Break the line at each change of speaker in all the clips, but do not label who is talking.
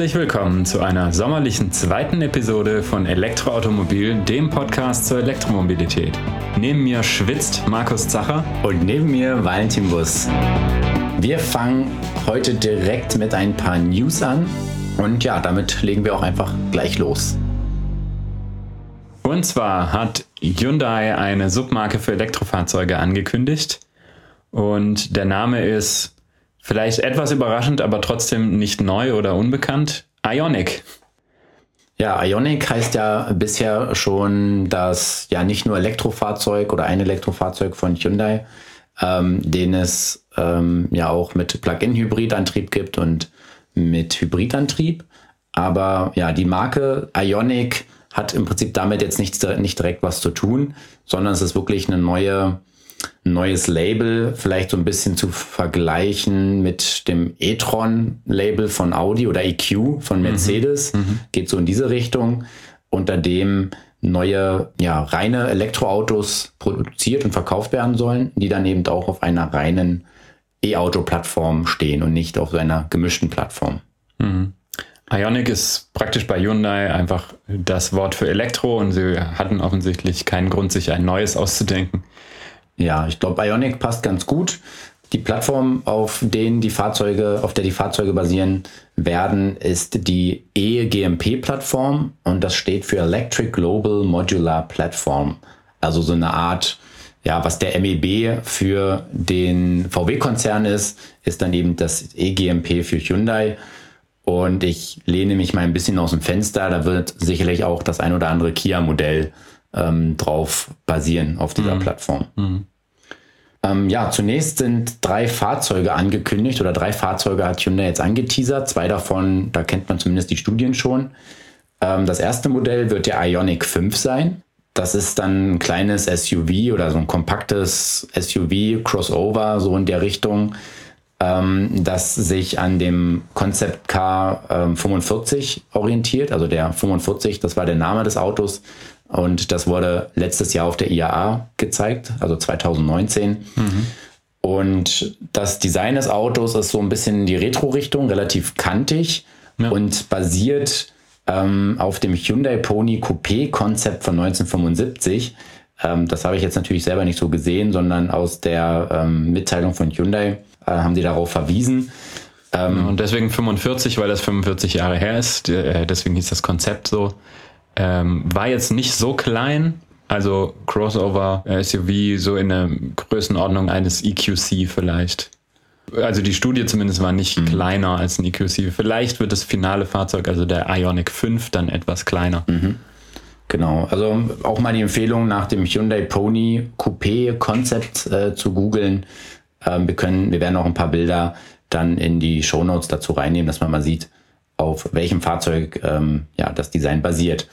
Herzlich willkommen zu einer sommerlichen zweiten Episode von Elektroautomobil, dem Podcast zur Elektromobilität. Neben mir schwitzt Markus Zacher
und neben mir Valentin Bus. Wir fangen heute direkt mit ein paar News an und ja, damit legen wir auch einfach gleich los.
Und zwar hat Hyundai eine Submarke für Elektrofahrzeuge angekündigt und der Name ist Vielleicht etwas überraschend, aber trotzdem nicht neu oder unbekannt. Ionic.
Ja, Ionic heißt ja bisher schon das ja nicht nur Elektrofahrzeug oder ein Elektrofahrzeug von Hyundai, ähm, den es ähm, ja auch mit Plug-in-Hybridantrieb gibt und mit Hybridantrieb. Aber ja, die Marke Ionic hat im Prinzip damit jetzt nicht, nicht direkt was zu tun, sondern es ist wirklich eine neue neues Label, vielleicht so ein bisschen zu vergleichen mit dem e-tron-Label von Audi oder EQ von mhm. Mercedes. Mhm. Geht so in diese Richtung, unter dem neue, ja, reine Elektroautos produziert und verkauft werden sollen, die dann eben auch auf einer reinen E-Auto-Plattform stehen und nicht auf einer gemischten Plattform.
Mhm. Ionic ist praktisch bei Hyundai einfach das Wort für Elektro und sie hatten offensichtlich keinen Grund, sich ein neues auszudenken.
Ja, ich glaube, Ionic passt ganz gut. Die Plattform, auf denen die Fahrzeuge, auf der die Fahrzeuge basieren werden, ist die eGMP-Plattform und das steht für Electric Global Modular Platform. Also so eine Art, ja, was der MEB für den VW-Konzern ist, ist dann eben das eGMP für Hyundai. Und ich lehne mich mal ein bisschen aus dem Fenster. Da wird sicherlich auch das ein oder andere Kia-Modell ähm, drauf basieren auf dieser mhm. Plattform. Mhm. Ähm, ja, zunächst sind drei Fahrzeuge angekündigt oder drei Fahrzeuge hat Hyundai jetzt angeteasert. Zwei davon, da kennt man zumindest die Studien schon. Ähm, das erste Modell wird der Ionic 5 sein. Das ist dann ein kleines SUV oder so ein kompaktes SUV, Crossover, so in der Richtung, ähm, das sich an dem Concept Car ähm, 45 orientiert. Also der 45, das war der Name des Autos, und das wurde letztes Jahr auf der IAA gezeigt, also 2019. Mhm. Und das Design des Autos ist so ein bisschen in die Retro-Richtung, relativ kantig ja. und basiert ähm, auf dem Hyundai Pony Coupé-Konzept von 1975. Ähm, das habe ich jetzt natürlich selber nicht so gesehen, sondern aus der ähm, Mitteilung von Hyundai äh, haben sie darauf verwiesen.
Ähm, und deswegen 45, weil das 45 Jahre her ist. Äh, deswegen hieß das Konzept so. Ähm, war jetzt nicht so klein, also Crossover SUV so in der Größenordnung eines EQC vielleicht. Also die Studie zumindest war nicht mhm. kleiner als ein EQC. Vielleicht wird das finale Fahrzeug, also der Ionic 5, dann etwas kleiner.
Mhm. Genau, also auch mal die Empfehlung nach dem Hyundai Pony Coupé Konzept äh, zu googeln. Ähm, wir können, wir werden auch ein paar Bilder dann in die Show Notes dazu reinnehmen, dass man mal sieht, auf welchem Fahrzeug ähm, ja, das Design basiert.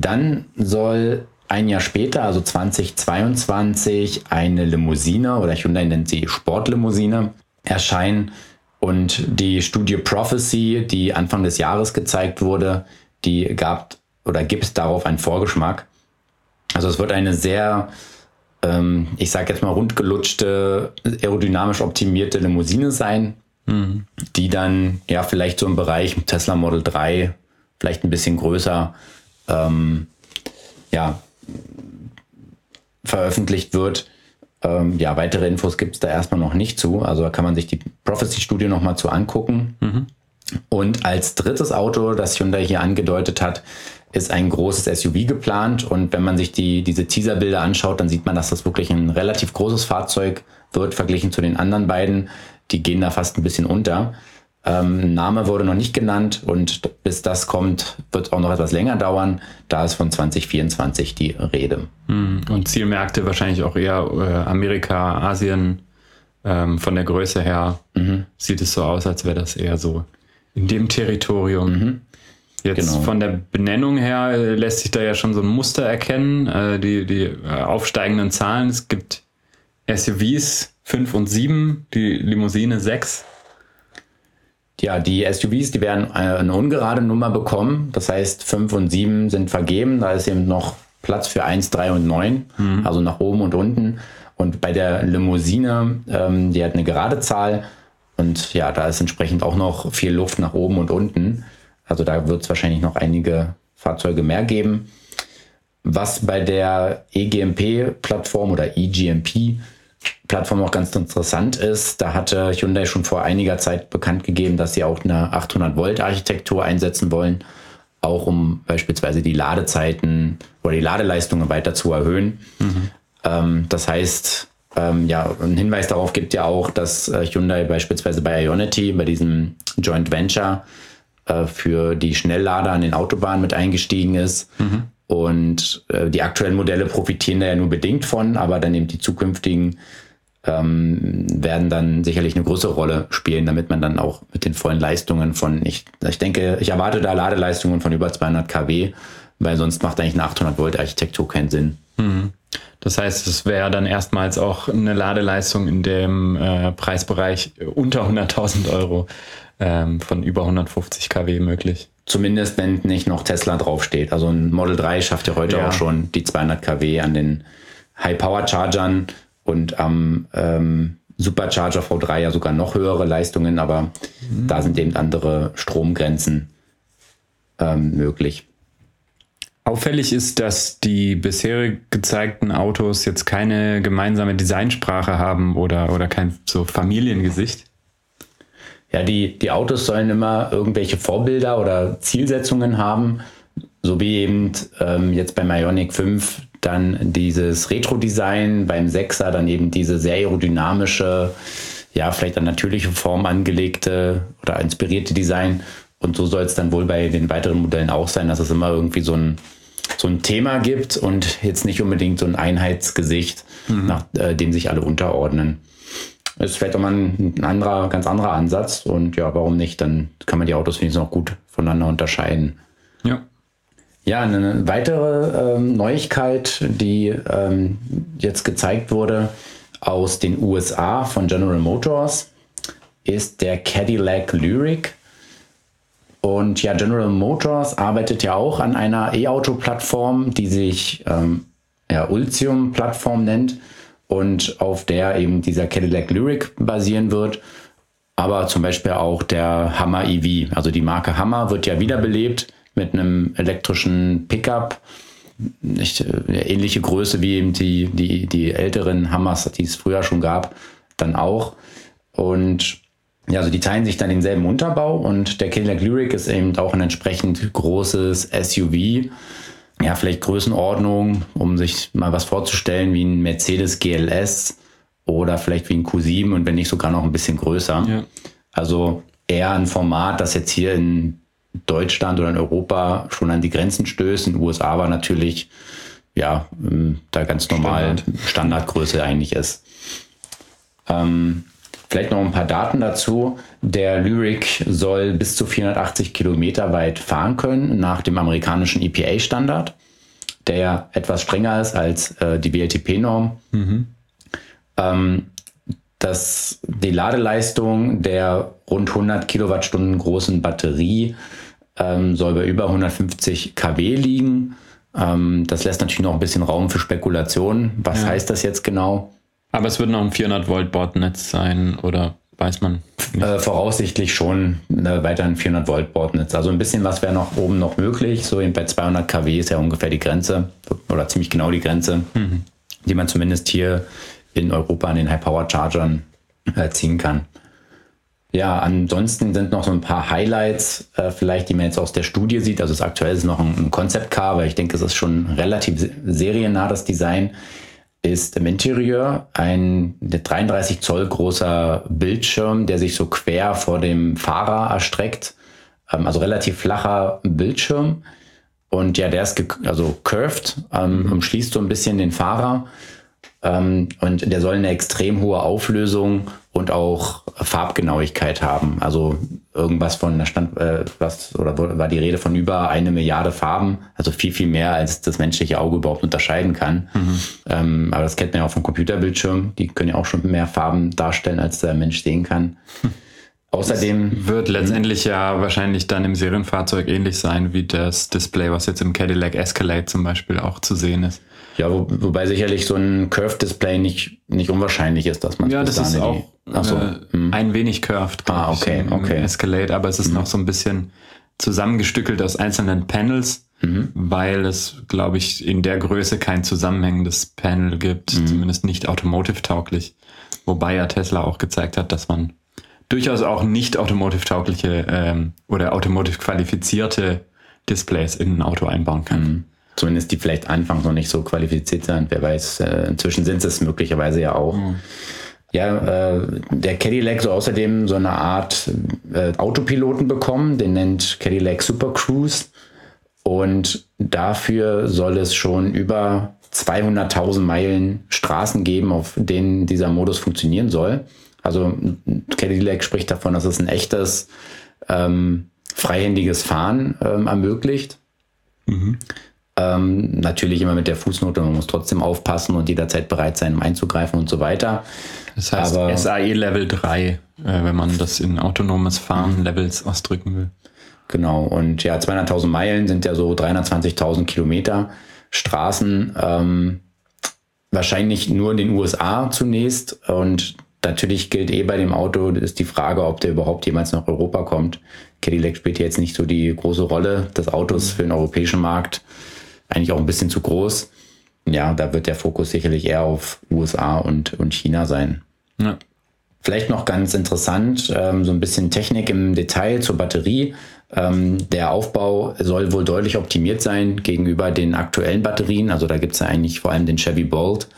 Dann soll ein Jahr später, also 2022, eine Limousine oder Hyundai nennt sie Sportlimousine erscheinen. Und die Studie Prophecy, die Anfang des Jahres gezeigt wurde, die gab oder gibt darauf einen Vorgeschmack. Also es wird eine sehr, ähm, ich sage jetzt mal rundgelutschte, aerodynamisch optimierte Limousine sein, mhm. die dann ja vielleicht so im Bereich Tesla Model 3 vielleicht ein bisschen größer ähm, ja, veröffentlicht wird. Ähm, ja, weitere Infos gibt es da erstmal noch nicht zu. Also da kann man sich die Prophecy-Studie nochmal zu angucken. Mhm. Und als drittes Auto, das Hyundai hier angedeutet hat, ist ein großes SUV geplant. Und wenn man sich die, diese Teaserbilder anschaut, dann sieht man, dass das wirklich ein relativ großes Fahrzeug wird, verglichen zu den anderen beiden. Die gehen da fast ein bisschen unter. Ähm, Name wurde noch nicht genannt und bis das kommt, wird auch noch etwas länger dauern. Da ist von 2024 die Rede.
Hm, und Zielmärkte wahrscheinlich auch eher äh, Amerika, Asien. Ähm, von der Größe her mhm. sieht es so aus, als wäre das eher so in dem Territorium. Mhm. Jetzt genau. von der Benennung her äh, lässt sich da ja schon so ein Muster erkennen. Äh, die, die äh, aufsteigenden Zahlen. Es gibt SUVs 5 und 7, die Limousine 6.
Ja, die SUVs, die werden eine ungerade Nummer bekommen. Das heißt, 5 und 7 sind vergeben. Da ist eben noch Platz für 1, 3 und 9, mhm. also nach oben und unten. Und bei der Limousine, ähm, die hat eine gerade Zahl Und ja, da ist entsprechend auch noch viel Luft nach oben und unten. Also da wird es wahrscheinlich noch einige Fahrzeuge mehr geben. Was bei der eGMP-Plattform oder eGMP-Plattform auch ganz interessant ist, da hatte Hyundai schon vor einiger Zeit bekannt gegeben, dass sie auch eine 800-Volt-Architektur einsetzen wollen, auch um beispielsweise die Ladezeiten oder die Ladeleistungen weiter zu erhöhen. Mhm. Ähm, das heißt, ähm, ja, ein Hinweis darauf gibt ja auch, dass äh, Hyundai beispielsweise bei Ionity, bei diesem Joint Venture, äh, für die Schnelllader an den Autobahnen mit eingestiegen ist. Mhm. Und äh, die aktuellen Modelle profitieren da ja nur bedingt von, aber dann eben die zukünftigen ähm, werden dann sicherlich eine größere Rolle spielen, damit man dann auch mit den vollen Leistungen von, ich, ich denke, ich erwarte da Ladeleistungen von über 200 kW, weil sonst macht eigentlich eine 800 Volt Architektur keinen Sinn. Mhm.
Das heißt, es wäre dann erstmals auch eine Ladeleistung in dem äh, Preisbereich unter 100.000 Euro ähm, von über 150 kW möglich.
Zumindest, wenn nicht noch Tesla draufsteht. Also ein Model 3 schafft ja heute ja. auch schon die 200 kW an den High-Power-Chargern und am ähm, Supercharger V3 ja sogar noch höhere Leistungen, aber mhm. da sind eben andere Stromgrenzen ähm, möglich.
Auffällig ist, dass die bisher gezeigten Autos jetzt keine gemeinsame Designsprache haben oder, oder kein so Familiengesicht.
Ja, die, die Autos sollen immer irgendwelche Vorbilder oder Zielsetzungen haben, so wie eben ähm, jetzt beim Ionic 5 dann dieses Retro-Design, beim 6er dann eben diese sehr aerodynamische, ja, vielleicht an natürliche Form angelegte oder inspirierte Design. Und so soll es dann wohl bei den weiteren Modellen auch sein, dass es immer irgendwie so ein so ein Thema gibt und jetzt nicht unbedingt so ein Einheitsgesicht, mhm. nach äh, dem sich alle unterordnen. Ist vielleicht auch mal ein, ein, anderer, ganz anderer Ansatz und ja, warum nicht? Dann kann man die Autos wenigstens noch gut voneinander unterscheiden.
Ja.
Ja, eine weitere ähm, Neuigkeit, die ähm, jetzt gezeigt wurde aus den USA von General Motors, ist der Cadillac Lyric. Und ja, General Motors arbeitet ja auch an einer E-Auto-Plattform, die sich ähm, ja, Ultium-Plattform nennt und auf der eben dieser Cadillac Lyric basieren wird. Aber zum Beispiel auch der Hammer EV. Also die Marke Hammer wird ja wiederbelebt mit einem elektrischen Pickup. Nicht, äh, ähnliche Größe wie eben die, die, die älteren Hammers, die es früher schon gab, dann auch. Und ja, also die teilen sich dann denselben Unterbau und der Cadillac Lyric ist eben auch ein entsprechend großes SUV. Ja, vielleicht Größenordnung, um sich mal was vorzustellen, wie ein Mercedes GLS oder vielleicht wie ein Q7 und wenn nicht sogar noch ein bisschen größer. Ja. Also eher ein Format, das jetzt hier in Deutschland oder in Europa schon an die Grenzen stößt. In den USA war natürlich ja ähm, da ganz normal Standard. Standardgröße eigentlich ist. Ähm, Vielleicht noch ein paar Daten dazu. Der Lyric soll bis zu 480 Kilometer weit fahren können nach dem amerikanischen EPA-Standard, der ja etwas strenger ist als äh, die WLTP-Norm. Mhm. Ähm, das, die Ladeleistung der rund 100 Kilowattstunden großen Batterie ähm, soll bei über 150 kW liegen. Ähm, das lässt natürlich noch ein bisschen Raum für Spekulationen. Was ja. heißt das jetzt genau?
Aber es wird noch ein 400 Volt Bordnetz sein oder weiß man?
Äh, voraussichtlich schon äh, weiter ein 400 Volt Bordnetz. Also ein bisschen was wäre noch oben noch möglich. So bei 200 kW ist ja ungefähr die Grenze oder ziemlich genau die Grenze, mhm. die man zumindest hier in Europa an den High Power Chargern äh, ziehen kann. Ja, ansonsten sind noch so ein paar Highlights, äh, vielleicht, die man jetzt aus der Studie sieht. Also das aktuell ist noch ein, ein Concept Car, weil ich denke, es ist schon relativ seriennah, das Design ist im Interieur ein 33 Zoll großer Bildschirm, der sich so quer vor dem Fahrer erstreckt. Ähm, also relativ flacher Bildschirm. Und ja, der ist also curved, ähm, umschließt so ein bisschen den Fahrer. Ähm, und der soll eine extrem hohe Auflösung und auch Farbgenauigkeit haben. Also irgendwas von der Stand, äh, was, oder war die Rede von über eine Milliarde Farben, also viel, viel mehr, als das menschliche Auge überhaupt unterscheiden kann. Mhm. Ähm, aber das kennt man ja auch vom Computerbildschirm. Die können ja auch schon mehr Farben darstellen, als der Mensch sehen kann. Außerdem
wird letztendlich ja wahrscheinlich dann im Serienfahrzeug ähnlich sein wie das Display, was jetzt im Cadillac Escalade zum Beispiel auch zu sehen ist.
Ja, wo, wobei sicherlich so ein Curved-Display nicht, nicht unwahrscheinlich ist, dass man
Ja, das ist auch so, äh, hm. ein wenig curved.
Ah, okay,
ich,
okay.
Escalade, aber es ist mhm. noch so ein bisschen zusammengestückelt aus einzelnen Panels, mhm. weil es, glaube ich, in der Größe kein zusammenhängendes Panel gibt, mhm. zumindest nicht automotive-tauglich. Wobei ja Tesla auch gezeigt hat, dass man durchaus auch nicht automotive-taugliche ähm, oder automotive-qualifizierte Displays in ein Auto einbauen kann.
Zumindest die vielleicht anfangs noch nicht so qualifiziert sind. Wer weiß, äh, inzwischen sind es möglicherweise ja auch. Mhm. Ja, äh, der Cadillac soll außerdem so eine Art äh, Autopiloten bekommen, den nennt Cadillac Super Cruise. Und dafür soll es schon über 200.000 Meilen Straßen geben, auf denen dieser Modus funktionieren soll. Also Cadillac spricht davon, dass es ein echtes ähm, freihändiges Fahren ähm, ermöglicht. Mhm. Ähm, natürlich immer mit der Fußnote, man muss trotzdem aufpassen und jederzeit bereit sein, um einzugreifen und so weiter.
Das heißt Aber, SAE Level 3, äh, wenn man das in autonomes Fahren. Levels ausdrücken will.
Genau, und ja, 200.000 Meilen sind ja so 320.000 Kilometer Straßen. Ähm, wahrscheinlich nur in den USA zunächst und Natürlich gilt eh bei dem Auto, ist die Frage, ob der überhaupt jemals nach Europa kommt. Cadillac spielt jetzt nicht so die große Rolle des Autos für den europäischen Markt. Eigentlich auch ein bisschen zu groß. Ja, da wird der Fokus sicherlich eher auf USA und, und China sein. Ja. Vielleicht noch ganz interessant, ähm, so ein bisschen Technik im Detail zur Batterie. Ähm, der Aufbau soll wohl deutlich optimiert sein gegenüber den aktuellen Batterien. Also da gibt es ja eigentlich vor allem den Chevy Bolt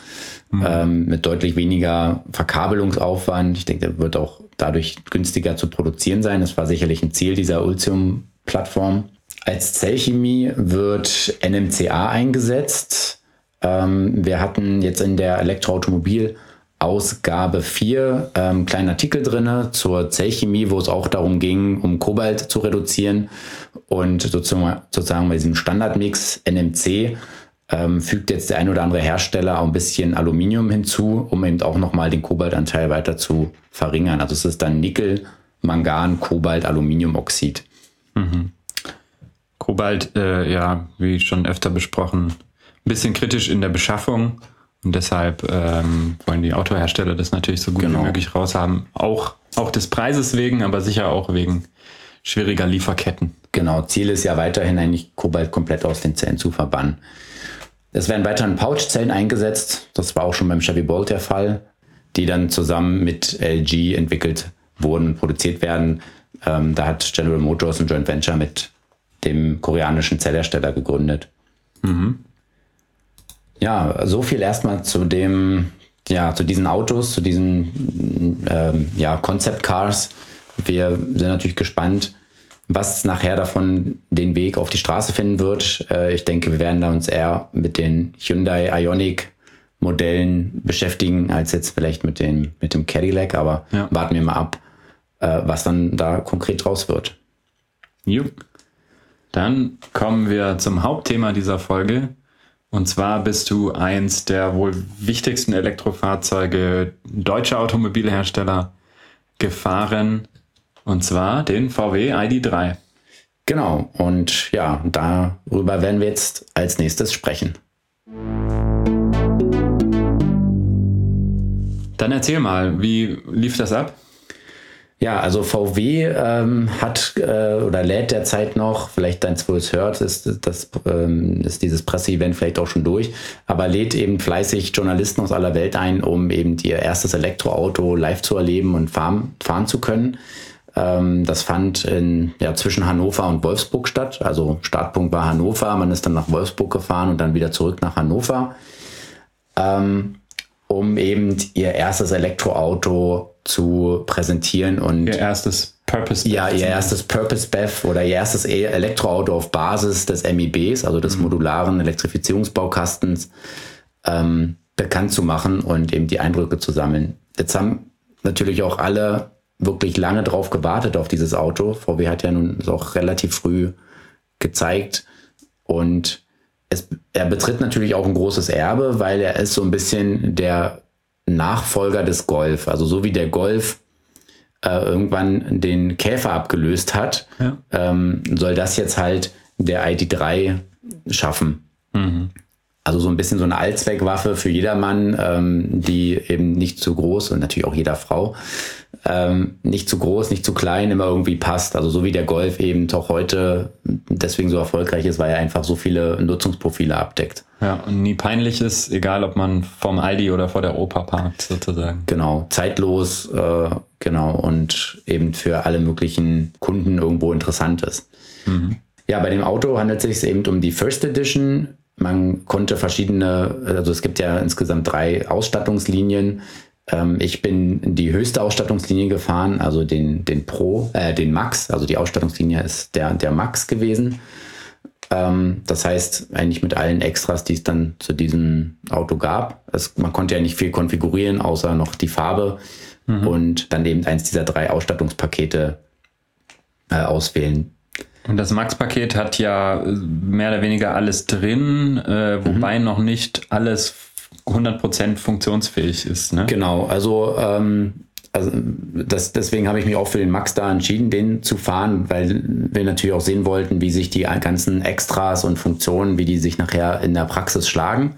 mhm. ähm, mit deutlich weniger Verkabelungsaufwand. Ich denke, der wird auch dadurch günstiger zu produzieren sein. Das war sicherlich ein Ziel dieser Ultium-Plattform. Als Zellchemie wird NMCA eingesetzt. Ähm, wir hatten jetzt in der Elektroautomobil Ausgabe 4 ähm, kleinen Artikel drinne zur Zellchemie, wo es auch darum ging, um Kobalt zu reduzieren und sozusagen, sozusagen bei diesem Standardmix NMC ähm, fügt jetzt der ein oder andere Hersteller auch ein bisschen Aluminium hinzu, um eben auch nochmal den Kobaltanteil weiter zu verringern. Also es ist dann Nickel, Mangan, Kobalt, Aluminiumoxid.
Mhm. Kobalt, äh, ja, wie schon öfter besprochen, ein bisschen kritisch in der Beschaffung und deshalb ähm, wollen die Autohersteller das natürlich so gut genau. wie möglich raushaben. Auch, auch des Preises wegen, aber sicher auch wegen schwieriger Lieferketten.
Genau, Ziel ist ja weiterhin eigentlich Kobalt komplett aus den Zellen zu verbannen. Es werden weiterhin Pouchzellen eingesetzt. Das war auch schon beim Chevy Bolt der Fall, die dann zusammen mit LG entwickelt wurden, produziert werden. Ähm, da hat General Motors ein Joint Venture mit dem koreanischen Zellhersteller gegründet. Mhm. Ja, so viel erstmal zu dem, ja, zu diesen Autos, zu diesen ähm, ja, Concept Cars. Wir sind natürlich gespannt, was nachher davon den Weg auf die Straße finden wird. Äh, ich denke, wir werden da uns eher mit den Hyundai Ionic Modellen beschäftigen, als jetzt vielleicht mit, den, mit dem Cadillac, aber ja. warten wir mal ab, äh, was dann da konkret raus wird.
Jupp. Dann kommen wir zum Hauptthema dieser Folge. Und zwar bist du eins der wohl wichtigsten Elektrofahrzeuge deutscher Automobilhersteller gefahren und zwar den VW ID3.
Genau, und ja, darüber werden wir jetzt als nächstes sprechen.
Dann erzähl mal, wie lief das ab?
Ja, also VW ähm, hat äh, oder lädt derzeit noch, vielleicht dein wo es hört, ist, das, ähm, ist dieses Presseevent vielleicht auch schon durch, aber lädt eben fleißig Journalisten aus aller Welt ein, um eben ihr erstes Elektroauto live zu erleben und fahren, fahren zu können. Ähm, das fand in, ja, zwischen Hannover und Wolfsburg statt. Also Startpunkt war Hannover, man ist dann nach Wolfsburg gefahren und dann wieder zurück nach Hannover, ähm, um eben ihr erstes Elektroauto zu präsentieren und
ihr erstes Purpose
Ja, ihr erstes Purpose BEV oder ihr erstes e- Elektroauto auf Basis des MIBs, also des mhm. modularen Elektrifizierungsbaukastens, ähm, bekannt zu machen und eben die Eindrücke zu sammeln. Jetzt haben natürlich auch alle wirklich lange drauf gewartet auf dieses Auto. VW hat ja nun auch relativ früh gezeigt und es, er betritt natürlich auch ein großes Erbe, weil er ist so ein bisschen der Nachfolger des Golf. Also so wie der Golf äh, irgendwann den Käfer abgelöst hat, ja. ähm, soll das jetzt halt der ID3 schaffen. Mhm. Also so ein bisschen so eine Allzweckwaffe für jedermann, ähm, die eben nicht zu groß und natürlich auch jeder Frau, ähm, nicht zu groß, nicht zu klein, immer irgendwie passt. Also so wie der Golf eben doch heute deswegen so erfolgreich ist, weil er einfach so viele Nutzungsprofile abdeckt.
Ja, und nie peinlich ist, egal ob man vom Aldi oder vor der Oper parkt, sozusagen.
Genau, zeitlos, äh, genau, und eben für alle möglichen Kunden irgendwo interessant ist. Mhm. Ja, bei dem Auto handelt es sich eben um die First Edition man konnte verschiedene, also es gibt ja insgesamt drei Ausstattungslinien. Ähm, ich bin die höchste Ausstattungslinie gefahren, also den, den Pro, äh, den Max. Also die Ausstattungslinie ist der, der Max gewesen. Ähm, das heißt, eigentlich mit allen Extras, die es dann zu diesem Auto gab. Es, man konnte ja nicht viel konfigurieren, außer noch die Farbe mhm. und dann eben eins dieser drei Ausstattungspakete äh, auswählen.
Und das Max-Paket hat ja mehr oder weniger alles drin, äh, wobei mhm. noch nicht alles 100% funktionsfähig ist. Ne?
Genau, also, ähm, also das, deswegen habe ich mich auch für den Max da entschieden, den zu fahren, weil wir natürlich auch sehen wollten, wie sich die ganzen Extras und Funktionen, wie die sich nachher in der Praxis schlagen.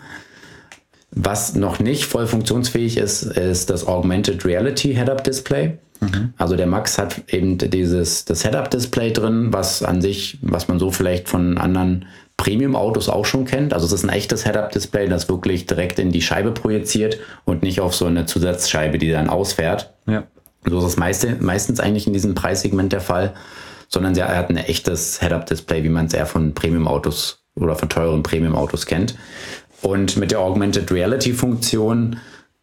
Was noch nicht voll funktionsfähig ist, ist das Augmented Reality Head-Up Display. Mhm. Also der Max hat eben dieses das Head-Up-Display drin, was an sich, was man so vielleicht von anderen Premium-Autos auch schon kennt. Also es ist ein echtes Head-Up-Display, das wirklich direkt in die Scheibe projiziert und nicht auf so eine Zusatzscheibe, die dann ausfährt. Ja. So ist es meiste, meistens eigentlich in diesem Preissegment der Fall, sondern er hat ein echtes Head-Up-Display, wie man es eher von Premium-Autos oder von teuren Premium-Autos kennt. Und mit der Augmented Reality-Funktion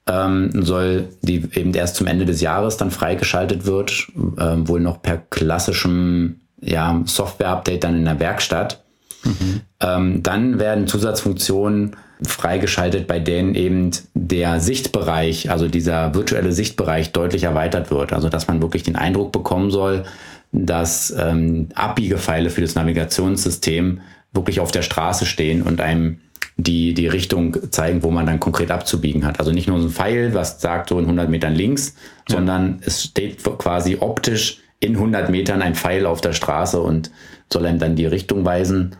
ähm, soll die eben erst zum Ende des Jahres dann freigeschaltet wird, ähm, wohl noch per klassischem ja, Software-Update dann in der Werkstatt. Mhm. Ähm, dann werden Zusatzfunktionen freigeschaltet, bei denen eben der Sichtbereich, also dieser virtuelle Sichtbereich deutlich erweitert wird. Also dass man wirklich den Eindruck bekommen soll, dass ähm, Abbiegepfeile für das Navigationssystem wirklich auf der Straße stehen und einem die die Richtung zeigen, wo man dann konkret abzubiegen hat. Also nicht nur so ein Pfeil, was sagt so in 100 Metern links, ja. sondern es steht quasi optisch in 100 Metern ein Pfeil auf der Straße und soll einem dann die Richtung weisen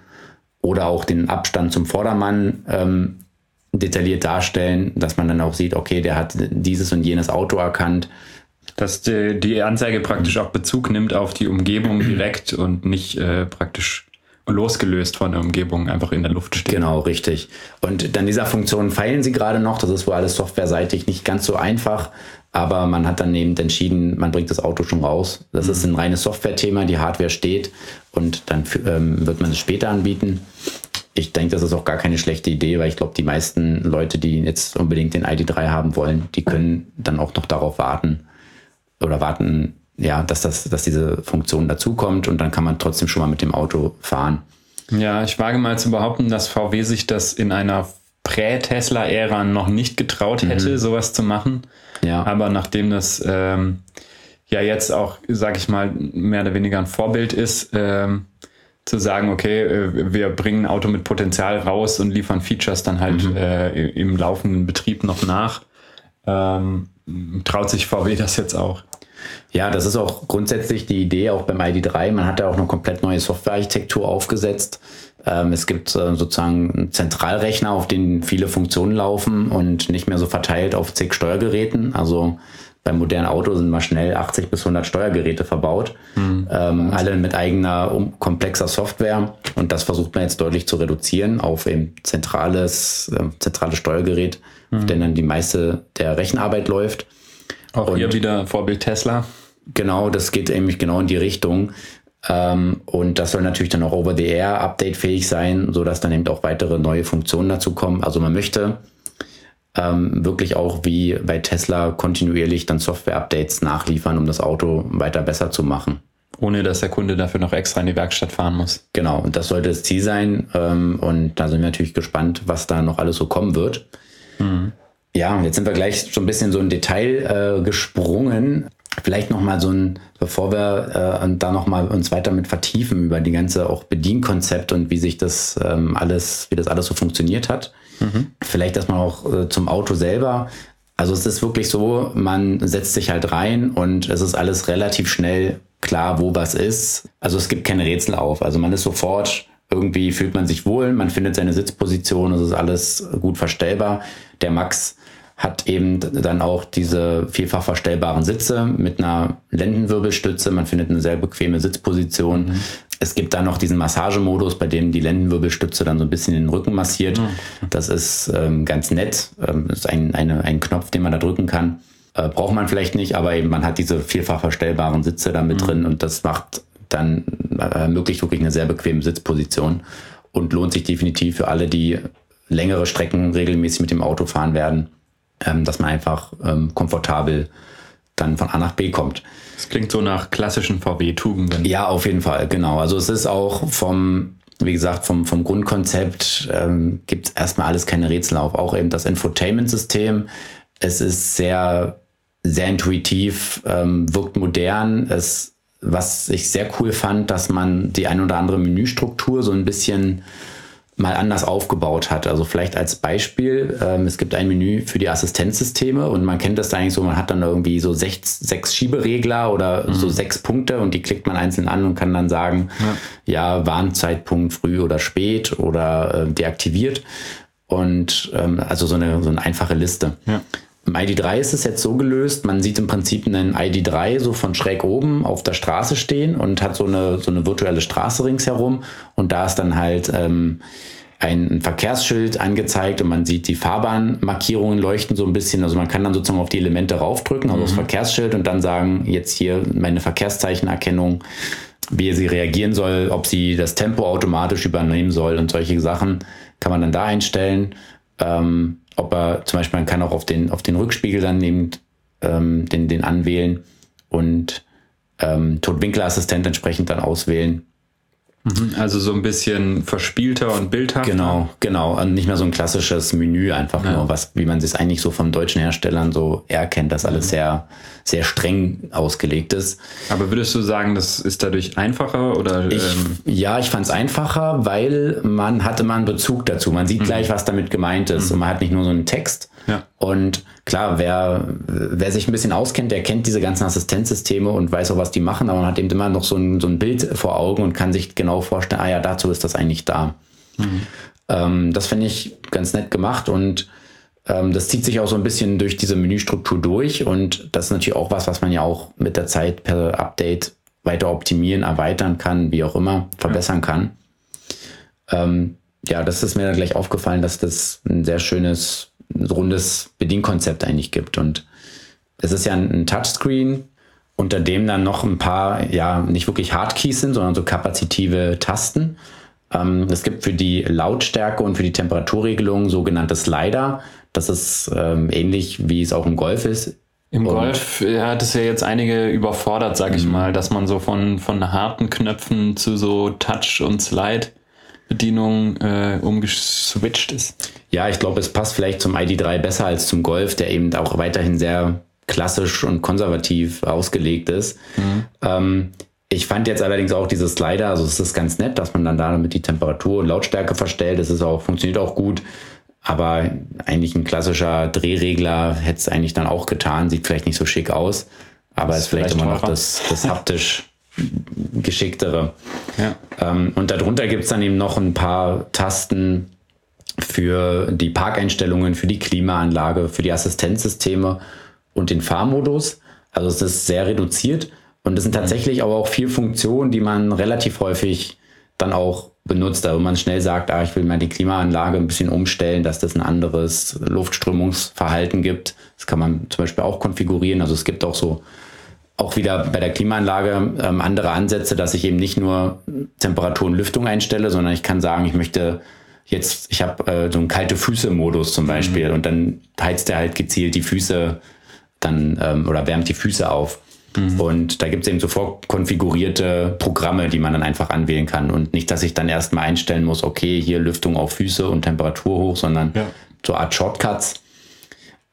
oder auch den Abstand zum Vordermann ähm, detailliert darstellen, dass man dann auch sieht, okay, der hat dieses und jenes Auto erkannt.
Dass die, die Anzeige praktisch auch Bezug nimmt auf die Umgebung direkt und nicht äh, praktisch losgelöst von der Umgebung einfach in der Luft
steht. Genau, richtig. Und dann dieser Funktion feilen sie gerade noch. Das ist wohl alles softwareseitig nicht ganz so einfach. Aber man hat dann eben entschieden, man bringt das Auto schon raus. Das mhm. ist ein reines Software-Thema, die Hardware steht und dann ähm, wird man es später anbieten. Ich denke, das ist auch gar keine schlechte Idee, weil ich glaube, die meisten Leute, die jetzt unbedingt den ID3 haben wollen, die können dann auch noch darauf warten oder warten ja, dass, das, dass diese Funktion dazukommt und dann kann man trotzdem schon mal mit dem Auto fahren.
Ja, ich wage mal zu behaupten, dass VW sich das in einer Prä-Tesla-Ära noch nicht getraut mhm. hätte, mhm. sowas zu machen. Ja. Aber nachdem das ähm, ja jetzt auch, sag ich mal, mehr oder weniger ein Vorbild ist, ähm, zu sagen, okay, äh, wir bringen ein Auto mit Potenzial raus und liefern Features dann halt mhm. äh, im laufenden Betrieb noch nach, ähm, traut sich VW das jetzt auch.
Ja, das ist auch grundsätzlich die Idee auch beim ID3. Man hat ja auch eine komplett neue Softwarearchitektur aufgesetzt. Ähm, es gibt äh, sozusagen einen Zentralrechner, auf den viele Funktionen laufen und nicht mehr so verteilt auf zig Steuergeräten. Also beim modernen Auto sind mal schnell 80 bis 100 Steuergeräte verbaut, mhm. ähm, alle mit eigener um, komplexer Software. Und das versucht man jetzt deutlich zu reduzieren auf ein zentrales, äh, zentrales Steuergerät, mhm. auf dem dann die meiste der Rechenarbeit läuft.
Auch und hier wieder Vorbild Tesla.
Genau, das geht nämlich genau in die Richtung. Ähm, und das soll natürlich dann auch over-the-air update-fähig sein, sodass dann eben auch weitere neue Funktionen dazu kommen. Also man möchte ähm, wirklich auch wie bei Tesla kontinuierlich dann Software-Updates nachliefern, um das Auto weiter besser zu machen.
Ohne dass der Kunde dafür noch extra in die Werkstatt fahren muss.
Genau, und das sollte das Ziel sein. Ähm, und da sind wir natürlich gespannt, was da noch alles so kommen wird. Mhm. Ja, jetzt sind wir gleich so ein bisschen so ein Detail äh, gesprungen. Vielleicht noch mal so ein, bevor wir äh, da noch mal uns weiter mit vertiefen über die ganze auch Bedienkonzept und wie sich das ähm, alles, wie das alles so funktioniert hat. Mhm. Vielleicht erstmal auch äh, zum Auto selber. Also es ist wirklich so, man setzt sich halt rein und es ist alles relativ schnell klar, wo was ist. Also es gibt keine Rätsel auf. Also man ist sofort, irgendwie fühlt man sich wohl, man findet seine Sitzposition, es ist alles gut verstellbar. Der Max hat eben dann auch diese vielfach verstellbaren Sitze mit einer Lendenwirbelstütze. Man findet eine sehr bequeme Sitzposition. Mhm. Es gibt dann noch diesen Massagemodus, bei dem die Lendenwirbelstütze dann so ein bisschen den Rücken massiert. Mhm. Das ist ähm, ganz nett. Ähm, das ist ein, eine, ein Knopf, den man da drücken kann. Äh, braucht man vielleicht nicht, aber eben man hat diese vielfach verstellbaren Sitze da mit mhm. drin und das macht dann äh, ermöglicht wirklich eine sehr bequeme Sitzposition und lohnt sich definitiv für alle, die längere Strecken regelmäßig mit dem Auto fahren werden dass man einfach ähm, komfortabel dann von A nach B kommt.
Das klingt so nach klassischen VW-Tugenden.
Ja, auf jeden Fall, genau. Also es ist auch vom, wie gesagt, vom, vom Grundkonzept ähm, gibt es erstmal alles keine Rätsel auf. Auch eben das Infotainment-System. Es ist sehr, sehr intuitiv, ähm, wirkt modern. Es, was ich sehr cool fand, dass man die ein oder andere Menüstruktur so ein bisschen mal anders aufgebaut hat. Also vielleicht als Beispiel, ähm, es gibt ein Menü für die Assistenzsysteme und man kennt das eigentlich so, man hat dann irgendwie so sechs, sechs Schieberegler oder mhm. so sechs Punkte und die klickt man einzeln an und kann dann sagen, ja, ja Warnzeitpunkt früh oder spät oder äh, deaktiviert. Und ähm, also so eine, so eine einfache Liste. Ja. Im ID3 ist es jetzt so gelöst, man sieht im Prinzip einen ID3 so von schräg oben auf der Straße stehen und hat so eine, so eine virtuelle Straße ringsherum und da ist dann halt ähm, ein Verkehrsschild angezeigt und man sieht die Fahrbahnmarkierungen leuchten so ein bisschen. Also man kann dann sozusagen auf die Elemente raufdrücken, also mhm. das Verkehrsschild und dann sagen, jetzt hier meine Verkehrszeichenerkennung, wie sie reagieren soll, ob sie das Tempo automatisch übernehmen soll und solche Sachen kann man dann da einstellen. Ähm, ob er zum Beispiel, man kann auch auf den, auf den Rückspiegel dann eben ähm, den, den anwählen und ähm, Totwinkelassistent entsprechend dann auswählen.
Mhm. Also so ein bisschen verspielter und bildhafter.
Genau, genau. Und nicht mehr so ein klassisches Menü einfach ja. nur, was, wie man es eigentlich so von deutschen Herstellern so erkennt, dass alles mhm. sehr, sehr streng ausgelegt ist.
Aber würdest du sagen, das ist dadurch einfacher oder?
Ich, ähm ja, ich fand es einfacher, weil man hatte mal einen Bezug dazu. Man sieht mhm. gleich, was damit gemeint ist. Mhm. Und man hat nicht nur so einen Text. Ja. Und klar, wer, wer sich ein bisschen auskennt, der kennt diese ganzen Assistenzsysteme und weiß auch, was die machen, aber man hat eben immer noch so ein, so ein Bild vor Augen und kann sich genau vorstellen, ah ja, dazu ist das eigentlich da. Mhm. Ähm, das finde ich ganz nett gemacht und ähm, das zieht sich auch so ein bisschen durch diese Menüstruktur durch und das ist natürlich auch was, was man ja auch mit der Zeit per Update weiter optimieren, erweitern kann, wie auch immer, verbessern kann. Ähm, ja, das ist mir dann gleich aufgefallen, dass das ein sehr schönes rundes Bedienkonzept eigentlich gibt. Und es ist ja ein, Touchscreen, unter dem dann noch ein paar, ja, nicht wirklich Hardkeys sind, sondern so kapazitive Tasten. Ähm, es gibt für die Lautstärke und für die Temperaturregelung sogenannte Slider. Das ist ähm, ähnlich, wie es auch im Golf ist.
Im und Golf hat es ja jetzt einige überfordert, sag ich mhm. mal, dass man so von, von harten Knöpfen zu so Touch und Slide Bedienung äh, umgeswitcht ist.
Ja, ich glaube, es passt vielleicht zum ID3 besser als zum Golf, der eben auch weiterhin sehr klassisch und konservativ ausgelegt ist. Mhm. Ähm, ich fand jetzt allerdings auch diese Slider, also es ist ganz nett, dass man dann damit die Temperatur und Lautstärke verstellt. Es ist auch, funktioniert auch gut. Aber eigentlich ein klassischer Drehregler hätte es eigentlich dann auch getan. Sieht vielleicht nicht so schick aus. Aber es ist vielleicht, vielleicht immer noch das, das haptisch geschicktere. Ja. Ähm, und darunter gibt es dann eben noch ein paar Tasten für die Parkeinstellungen, für die Klimaanlage, für die Assistenzsysteme und den Fahrmodus. Also es ist sehr reduziert und es sind tatsächlich aber auch vier Funktionen, die man relativ häufig dann auch benutzt, da wo man schnell sagt, ah, ich will mal die Klimaanlage ein bisschen umstellen, dass das ein anderes Luftströmungsverhalten gibt. Das kann man zum Beispiel auch konfigurieren. Also es gibt auch so auch wieder bei der Klimaanlage ähm, andere Ansätze, dass ich eben nicht nur Temperatur und Lüftung einstelle, sondern ich kann sagen, ich möchte jetzt, ich habe äh, so einen kalte Füße-Modus zum Beispiel mhm. und dann heizt er halt gezielt die Füße dann ähm, oder wärmt die Füße auf. Mhm. Und da gibt es eben so vorkonfigurierte Programme, die man dann einfach anwählen kann. Und nicht, dass ich dann erstmal einstellen muss, okay, hier Lüftung auf Füße und Temperatur hoch, sondern ja. so Art Shortcuts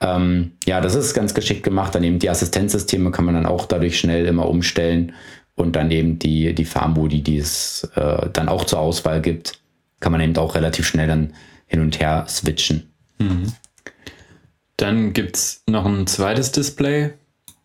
ähm, ja, das ist ganz geschickt gemacht. Dann eben die Assistenzsysteme kann man dann auch dadurch schnell immer umstellen und dann eben die, die Farmmodi, die es äh, dann auch zur Auswahl gibt, kann man eben auch relativ schnell dann hin und her switchen. Mhm.
Dann gibt es noch ein zweites Display,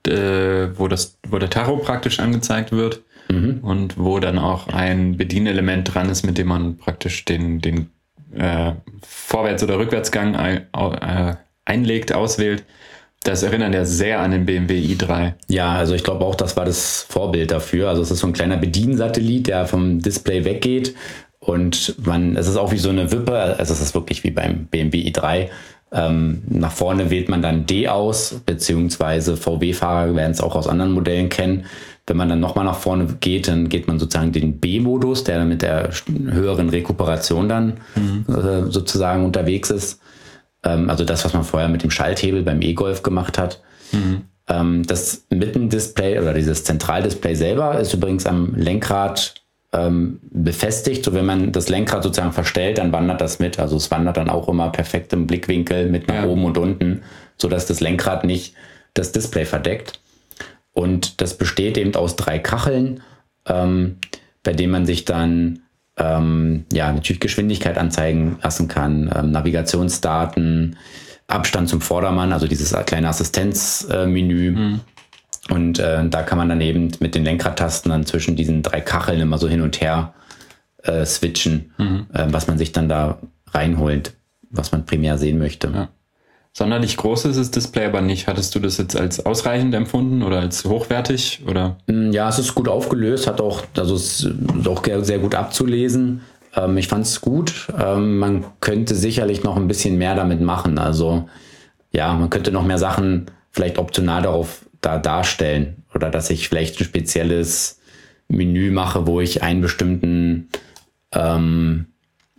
äh, wo, das, wo der Tacho praktisch angezeigt wird mhm. und wo dann auch ein Bedienelement dran ist, mit dem man praktisch den, den äh, Vorwärts- oder Rückwärtsgang äh, einlegt, auswählt. Das erinnert ja sehr an den BMW i3.
Ja, also ich glaube auch, das war das Vorbild dafür. Also es ist so ein kleiner Bediensatellit, der vom Display weggeht und man, es ist auch wie so eine Wippe, also es ist wirklich wie beim BMW i3. Ähm, nach vorne wählt man dann D aus, beziehungsweise VW-Fahrer werden es auch aus anderen Modellen kennen. Wenn man dann nochmal nach vorne geht, dann geht man sozusagen den B-Modus, der dann mit der höheren Rekuperation dann mhm. äh, sozusagen unterwegs ist. Ähm, also das, was man vorher mit dem Schalthebel beim E-Golf gemacht hat. Mhm. Ähm, das Mittendisplay oder dieses Zentraldisplay selber ist übrigens am Lenkrad ähm, befestigt. So wenn man das Lenkrad sozusagen verstellt, dann wandert das mit. Also es wandert dann auch immer perfekt im Blickwinkel mit nach ja. oben und unten, sodass das Lenkrad nicht das Display verdeckt. Und das besteht eben aus drei Kacheln, ähm, bei denen man sich dann ähm, ja natürlich Geschwindigkeit anzeigen lassen kann, ähm, Navigationsdaten, Abstand zum Vordermann, also dieses kleine Assistenzmenü. Mhm. Und äh, da kann man dann eben mit den Lenkradtasten dann zwischen diesen drei Kacheln immer so hin und her äh, switchen, mhm. äh, was man sich dann da reinholt, was man primär sehen möchte. Ja.
Sonderlich groß ist das Display aber nicht. Hattest du das jetzt als ausreichend empfunden oder als hochwertig? Oder?
Mm, ja, es ist gut aufgelöst, hat auch, also es ist auch sehr gut abzulesen. Ähm, ich fand es gut. Ähm, man könnte sicherlich noch ein bisschen mehr damit machen. Also ja, man könnte noch mehr Sachen vielleicht optional darauf da darstellen oder dass ich vielleicht ein spezielles Menü mache, wo ich einen bestimmten ähm,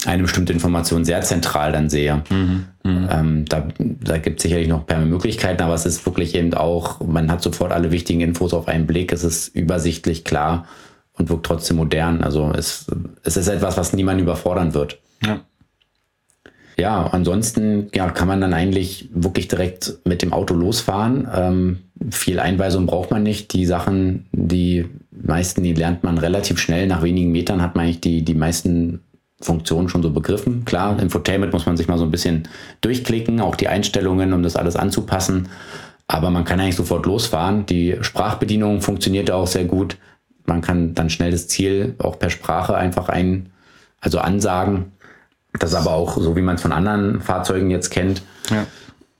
eine bestimmte Information sehr zentral dann sehe. Mhm, mh. ähm, da da gibt es sicherlich noch Möglichkeiten, aber es ist wirklich eben auch, man hat sofort alle wichtigen Infos auf einen Blick, es ist übersichtlich, klar und wirkt trotzdem modern. Also es, es ist etwas, was niemand überfordern wird. Ja ja, ansonsten ja, kann man dann eigentlich wirklich direkt mit dem Auto losfahren. Ähm, viel Einweisung braucht man nicht. Die Sachen, die meisten, die lernt man relativ schnell. Nach wenigen Metern hat man eigentlich die, die meisten Funktionen schon so begriffen. Klar, Infotainment muss man sich mal so ein bisschen durchklicken, auch die Einstellungen, um das alles anzupassen. Aber man kann eigentlich sofort losfahren. Die Sprachbedienung funktioniert auch sehr gut. Man kann dann schnell das Ziel auch per Sprache einfach ein, also ansagen. Das ist aber auch so, wie man es von anderen Fahrzeugen jetzt kennt. Ja.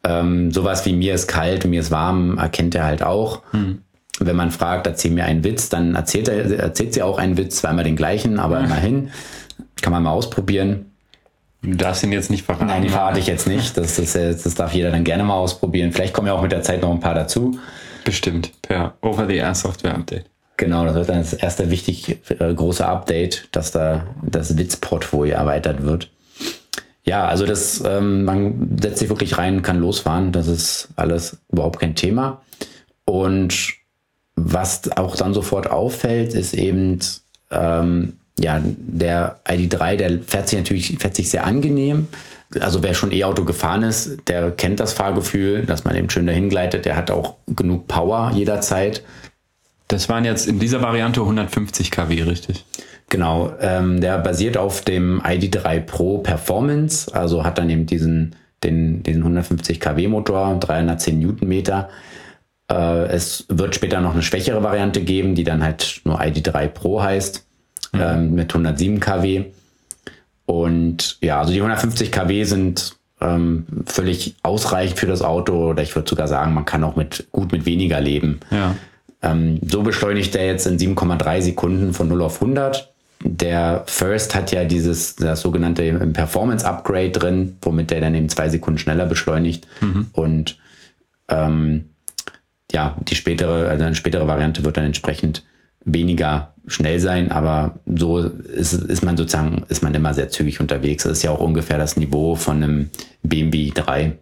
Ähm, sowas wie mir ist kalt, mir ist warm, erkennt er halt auch. Mhm. Wenn man fragt, erzähl mir einen Witz, dann erzählt, er, erzählt sie auch einen Witz, zweimal den gleichen, aber immerhin. Kann man mal ausprobieren.
Du darfst ihn jetzt nicht verraten.
Nein, die verrate ich jetzt nicht. Das, das, das darf jeder dann gerne mal ausprobieren. Vielleicht kommen ja auch mit der Zeit noch ein paar dazu.
Bestimmt, per Over-the-Air-Software-Update.
Genau, das wird dann das erste wichtig äh, große Update, dass da das Witzportfolio erweitert wird. Ja, also das, ähm, man setzt sich wirklich rein, kann losfahren. Das ist alles überhaupt kein Thema. Und was auch dann sofort auffällt, ist eben, ähm, ja, der ID3, der fährt sich natürlich, fährt sich sehr angenehm. Also wer schon E-Auto gefahren ist, der kennt das Fahrgefühl, dass man eben schön dahin gleitet. Der hat auch genug Power jederzeit.
Das waren jetzt in dieser Variante 150 kW, richtig?
Genau, ähm, der basiert auf dem ID3 Pro Performance, also hat dann eben diesen, den, diesen 150 kW Motor, 310 Newtonmeter. Äh, es wird später noch eine schwächere Variante geben, die dann halt nur ID3 Pro heißt, ähm, mit 107 kW. Und ja, also die 150 kW sind ähm, völlig ausreichend für das Auto oder ich würde sogar sagen, man kann auch mit gut mit weniger leben. Ja. Ähm, so beschleunigt er jetzt in 7,3 Sekunden von 0 auf 100 der First hat ja dieses das sogenannte Performance Upgrade drin, womit der dann eben zwei Sekunden schneller beschleunigt. Mhm. Und ähm, ja, die spätere, also eine spätere Variante wird dann entsprechend weniger schnell sein, aber so ist, ist man sozusagen, ist man immer sehr zügig unterwegs. Das ist ja auch ungefähr das Niveau von einem BMW 3.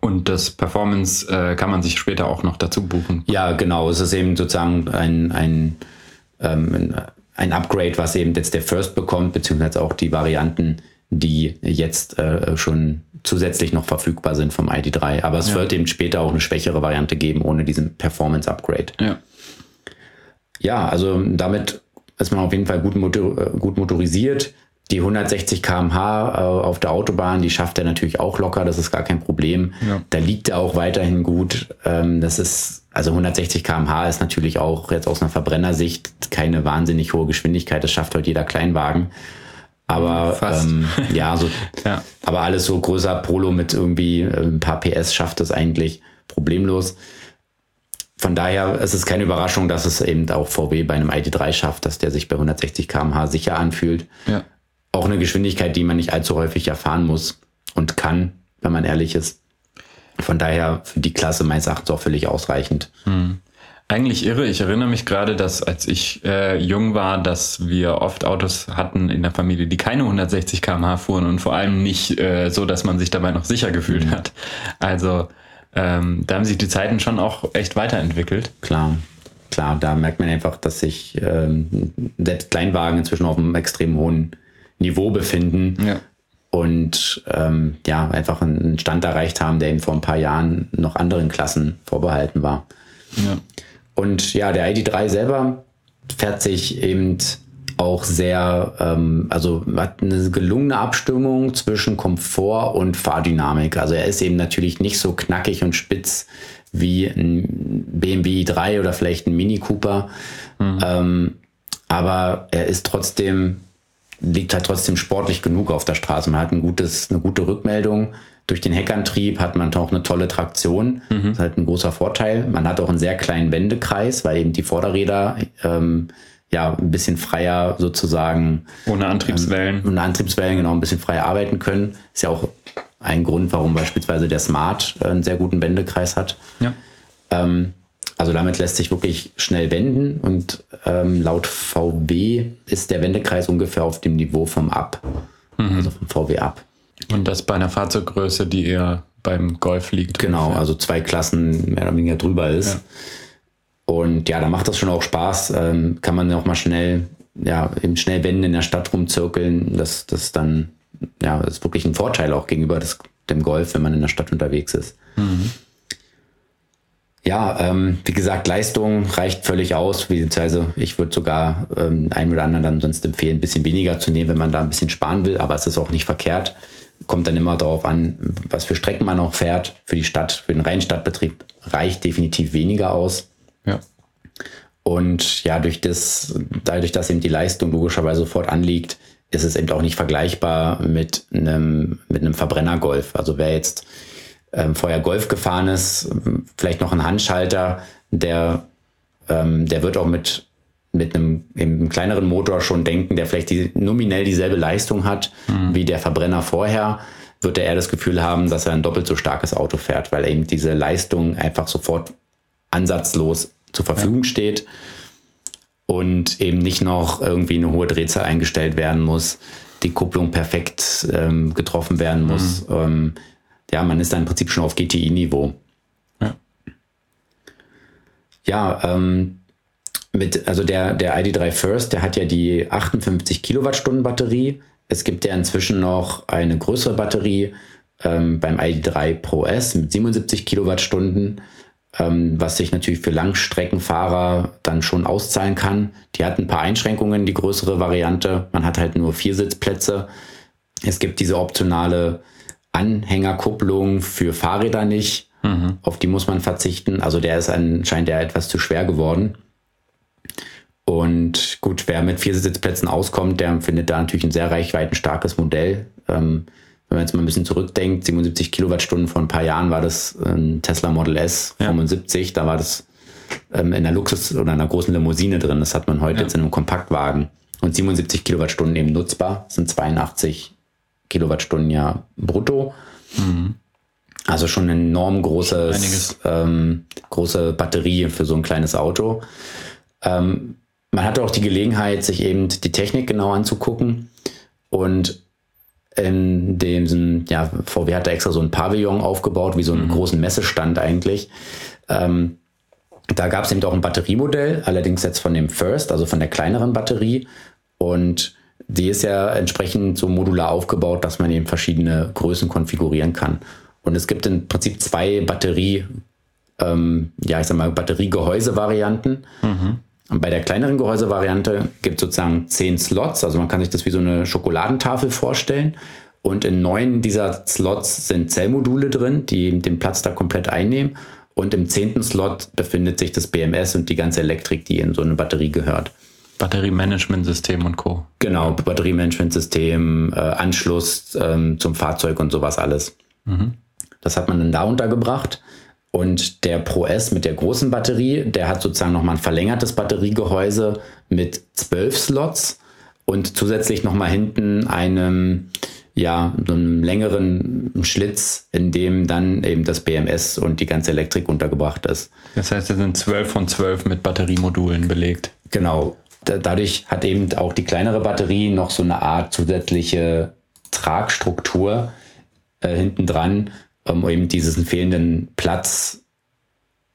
Und das Performance äh, kann man sich später auch noch dazu buchen.
Ja, genau. Es ist eben sozusagen ein, ein ähm, ein Upgrade, was eben jetzt der First bekommt, beziehungsweise auch die Varianten, die jetzt äh, schon zusätzlich noch verfügbar sind vom ID3. Aber es ja. wird eben später auch eine schwächere Variante geben, ohne diesen Performance-Upgrade. Ja. Ja, also damit ist man auf jeden Fall gut, motor, äh, gut motorisiert. die 160 km/h äh, auf der Autobahn, die schafft er natürlich auch locker, das ist gar kein Problem. Ja. Da liegt er auch weiterhin gut. Ähm, das ist, also 160 km/h ist natürlich auch jetzt aus einer Verbrennersicht keine wahnsinnig hohe Geschwindigkeit. Das schafft heute jeder Kleinwagen. Aber ähm, ja, so, ja, aber alles so größer Polo mit irgendwie äh, ein paar PS schafft es eigentlich problemlos. Von daher ist es keine Überraschung, dass es eben auch VW bei einem ID3 schafft, dass der sich bei 160 km/h sicher anfühlt. Ja auch eine Geschwindigkeit, die man nicht allzu häufig erfahren muss und kann, wenn man ehrlich ist. Von daher für die Klasse meines Erachtens auch völlig ausreichend. Hm.
Eigentlich irre. Ich erinnere mich gerade, dass als ich äh, jung war, dass wir oft Autos hatten in der Familie, die keine 160 km/h fuhren und vor allem nicht äh, so, dass man sich dabei noch sicher gefühlt mhm. hat. Also ähm, da haben sich die Zeiten schon auch echt weiterentwickelt.
Klar, klar. Da merkt man einfach, dass sich ähm, selbst Kleinwagen inzwischen auf einem extrem hohen Niveau befinden. Ja. Und ähm, ja, einfach einen Stand erreicht haben, der eben vor ein paar Jahren noch anderen Klassen vorbehalten war. Ja. Und ja, der ID3 selber fährt sich eben auch sehr, ähm, also hat eine gelungene Abstimmung zwischen Komfort und Fahrdynamik. Also er ist eben natürlich nicht so knackig und spitz wie ein BMW i3 oder vielleicht ein Mini Cooper. Mhm. Ähm, aber er ist trotzdem liegt halt trotzdem sportlich genug auf der Straße. Man hat ein gutes, eine gute Rückmeldung. Durch den Heckantrieb hat man auch eine tolle Traktion. Mhm. Das ist halt ein großer Vorteil. Man hat auch einen sehr kleinen Wendekreis, weil eben die Vorderräder ähm, ja ein bisschen freier sozusagen.
Ohne Antriebswellen.
Ähm, ohne Antriebswellen, genau, ein bisschen freier arbeiten können. Ist ja auch ein Grund, warum beispielsweise der Smart einen sehr guten Wendekreis hat. Ja. Ähm, also damit lässt sich wirklich schnell wenden und ähm, laut VW ist der Wendekreis ungefähr auf dem Niveau vom Up, mhm. also vom VW Up.
Und das bei einer Fahrzeuggröße, die eher beim Golf liegt.
Genau, ungefähr. also zwei Klassen mehr oder weniger drüber ist. Ja. Und ja, da macht das schon auch Spaß. Ähm, kann man auch mal schnell, ja, eben schnell wenden in der Stadt rumzirkeln. Das, das dann, ja, das ist wirklich ein Vorteil auch gegenüber des, dem Golf, wenn man in der Stadt unterwegs ist. Mhm. Ja, ähm, wie gesagt, Leistung reicht völlig aus, beziehungsweise ich würde sogar ähm, einem oder anderen dann sonst empfehlen, ein bisschen weniger zu nehmen, wenn man da ein bisschen sparen will, aber es ist auch nicht verkehrt. Kommt dann immer darauf an, was für Strecken man auch fährt. Für die Stadt, für den reinen Stadtbetrieb reicht definitiv weniger aus. Und ja, durch das, dadurch, dass eben die Leistung logischerweise sofort anliegt, ist es eben auch nicht vergleichbar mit einem, mit einem Verbrennergolf. Also wer jetzt ähm, vorher Golf gefahren ist, vielleicht noch ein Handschalter, der, ähm, der wird auch mit, mit einem, einem kleineren Motor schon denken, der vielleicht die, nominell dieselbe Leistung hat mhm. wie der Verbrenner vorher, wird er eher das Gefühl haben, dass er ein doppelt so starkes Auto fährt, weil eben diese Leistung einfach sofort ansatzlos zur Verfügung steht und eben nicht noch irgendwie eine hohe Drehzahl eingestellt werden muss, die Kupplung perfekt ähm, getroffen werden muss. Mhm. Ähm, ja, man ist da im Prinzip schon auf GTI-Niveau. Ja. Ja, ähm, mit, also der, der ID3 First, der hat ja die 58 Kilowattstunden Batterie. Es gibt ja inzwischen noch eine größere Batterie ähm, beim ID3 Pro S mit 77 Kilowattstunden, ähm, was sich natürlich für Langstreckenfahrer dann schon auszahlen kann. Die hat ein paar Einschränkungen, die größere Variante. Man hat halt nur vier Sitzplätze. Es gibt diese optionale Anhängerkupplung für Fahrräder nicht. Mhm. Auf die muss man verzichten. Also der ist anscheinend ja etwas zu schwer geworden. Und gut, wer mit vier Sitzplätzen auskommt, der findet da natürlich ein sehr reichweitenstarkes Modell. Ähm, wenn man jetzt mal ein bisschen zurückdenkt, 77 Kilowattstunden vor ein paar Jahren war das ein Tesla Model S ja. 75, da war das ähm, in einer Luxus- oder einer großen Limousine drin. Das hat man heute ja. jetzt in einem Kompaktwagen. Und 77 Kilowattstunden eben nutzbar, sind 82 Kilowattstunden ja brutto. Mhm. Also schon eine enorm großes, ähm, große Batterie für so ein kleines Auto. Ähm, man hatte auch die Gelegenheit, sich eben die Technik genau anzugucken. Und in dem, ja, VW hat da extra so ein Pavillon aufgebaut, wie so einen mhm. großen Messestand eigentlich. Ähm, da gab es eben auch ein Batteriemodell, allerdings jetzt von dem First, also von der kleineren Batterie. Und die ist ja entsprechend so modular aufgebaut, dass man eben verschiedene Größen konfigurieren kann. Und es gibt im Prinzip zwei Batterie, ähm, ja, ich sag mal, Batteriegehäuse-Varianten. Mhm. Und bei der kleineren Gehäusevariante gibt es sozusagen zehn Slots, also man kann sich das wie so eine Schokoladentafel vorstellen. Und in neun dieser Slots sind Zellmodule drin, die den Platz da komplett einnehmen. Und im zehnten Slot befindet sich das BMS und die ganze Elektrik, die in so eine Batterie gehört.
Batteriemanagementsystem und Co.
Genau, Batteriemanagementsystem, äh, Anschluss ähm, zum Fahrzeug und sowas alles. Mhm. Das hat man dann da untergebracht. Und der Pro S mit der großen Batterie, der hat sozusagen nochmal ein verlängertes Batteriegehäuse mit zwölf Slots und zusätzlich nochmal hinten einem, ja, so einem längeren Schlitz, in dem dann eben das BMS und die ganze Elektrik untergebracht ist.
Das heißt, es sind zwölf von zwölf mit Batteriemodulen belegt.
Genau. Dadurch hat eben auch die kleinere Batterie noch so eine Art zusätzliche Tragstruktur äh, hinten dran, um eben diesen fehlenden Platz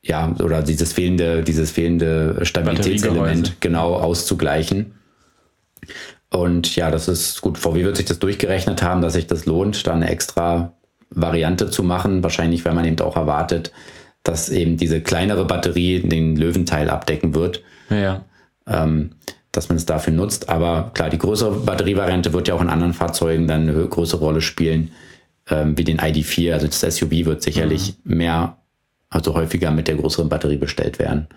ja, oder dieses fehlende, dieses fehlende Stabilitätselement genau auszugleichen. Und ja, das ist gut. VW wird sich das durchgerechnet haben, dass sich das lohnt, da eine extra Variante zu machen. Wahrscheinlich, weil man eben auch erwartet, dass eben diese kleinere Batterie den Löwenteil abdecken wird.
Ja.
Ähm, dass man es dafür nutzt. Aber klar, die größere Batterievariante wird ja auch in anderen Fahrzeugen dann eine größere Rolle spielen ähm, wie den ID4. Also das SUV wird sicherlich mhm. mehr, also häufiger mit der größeren Batterie bestellt werden.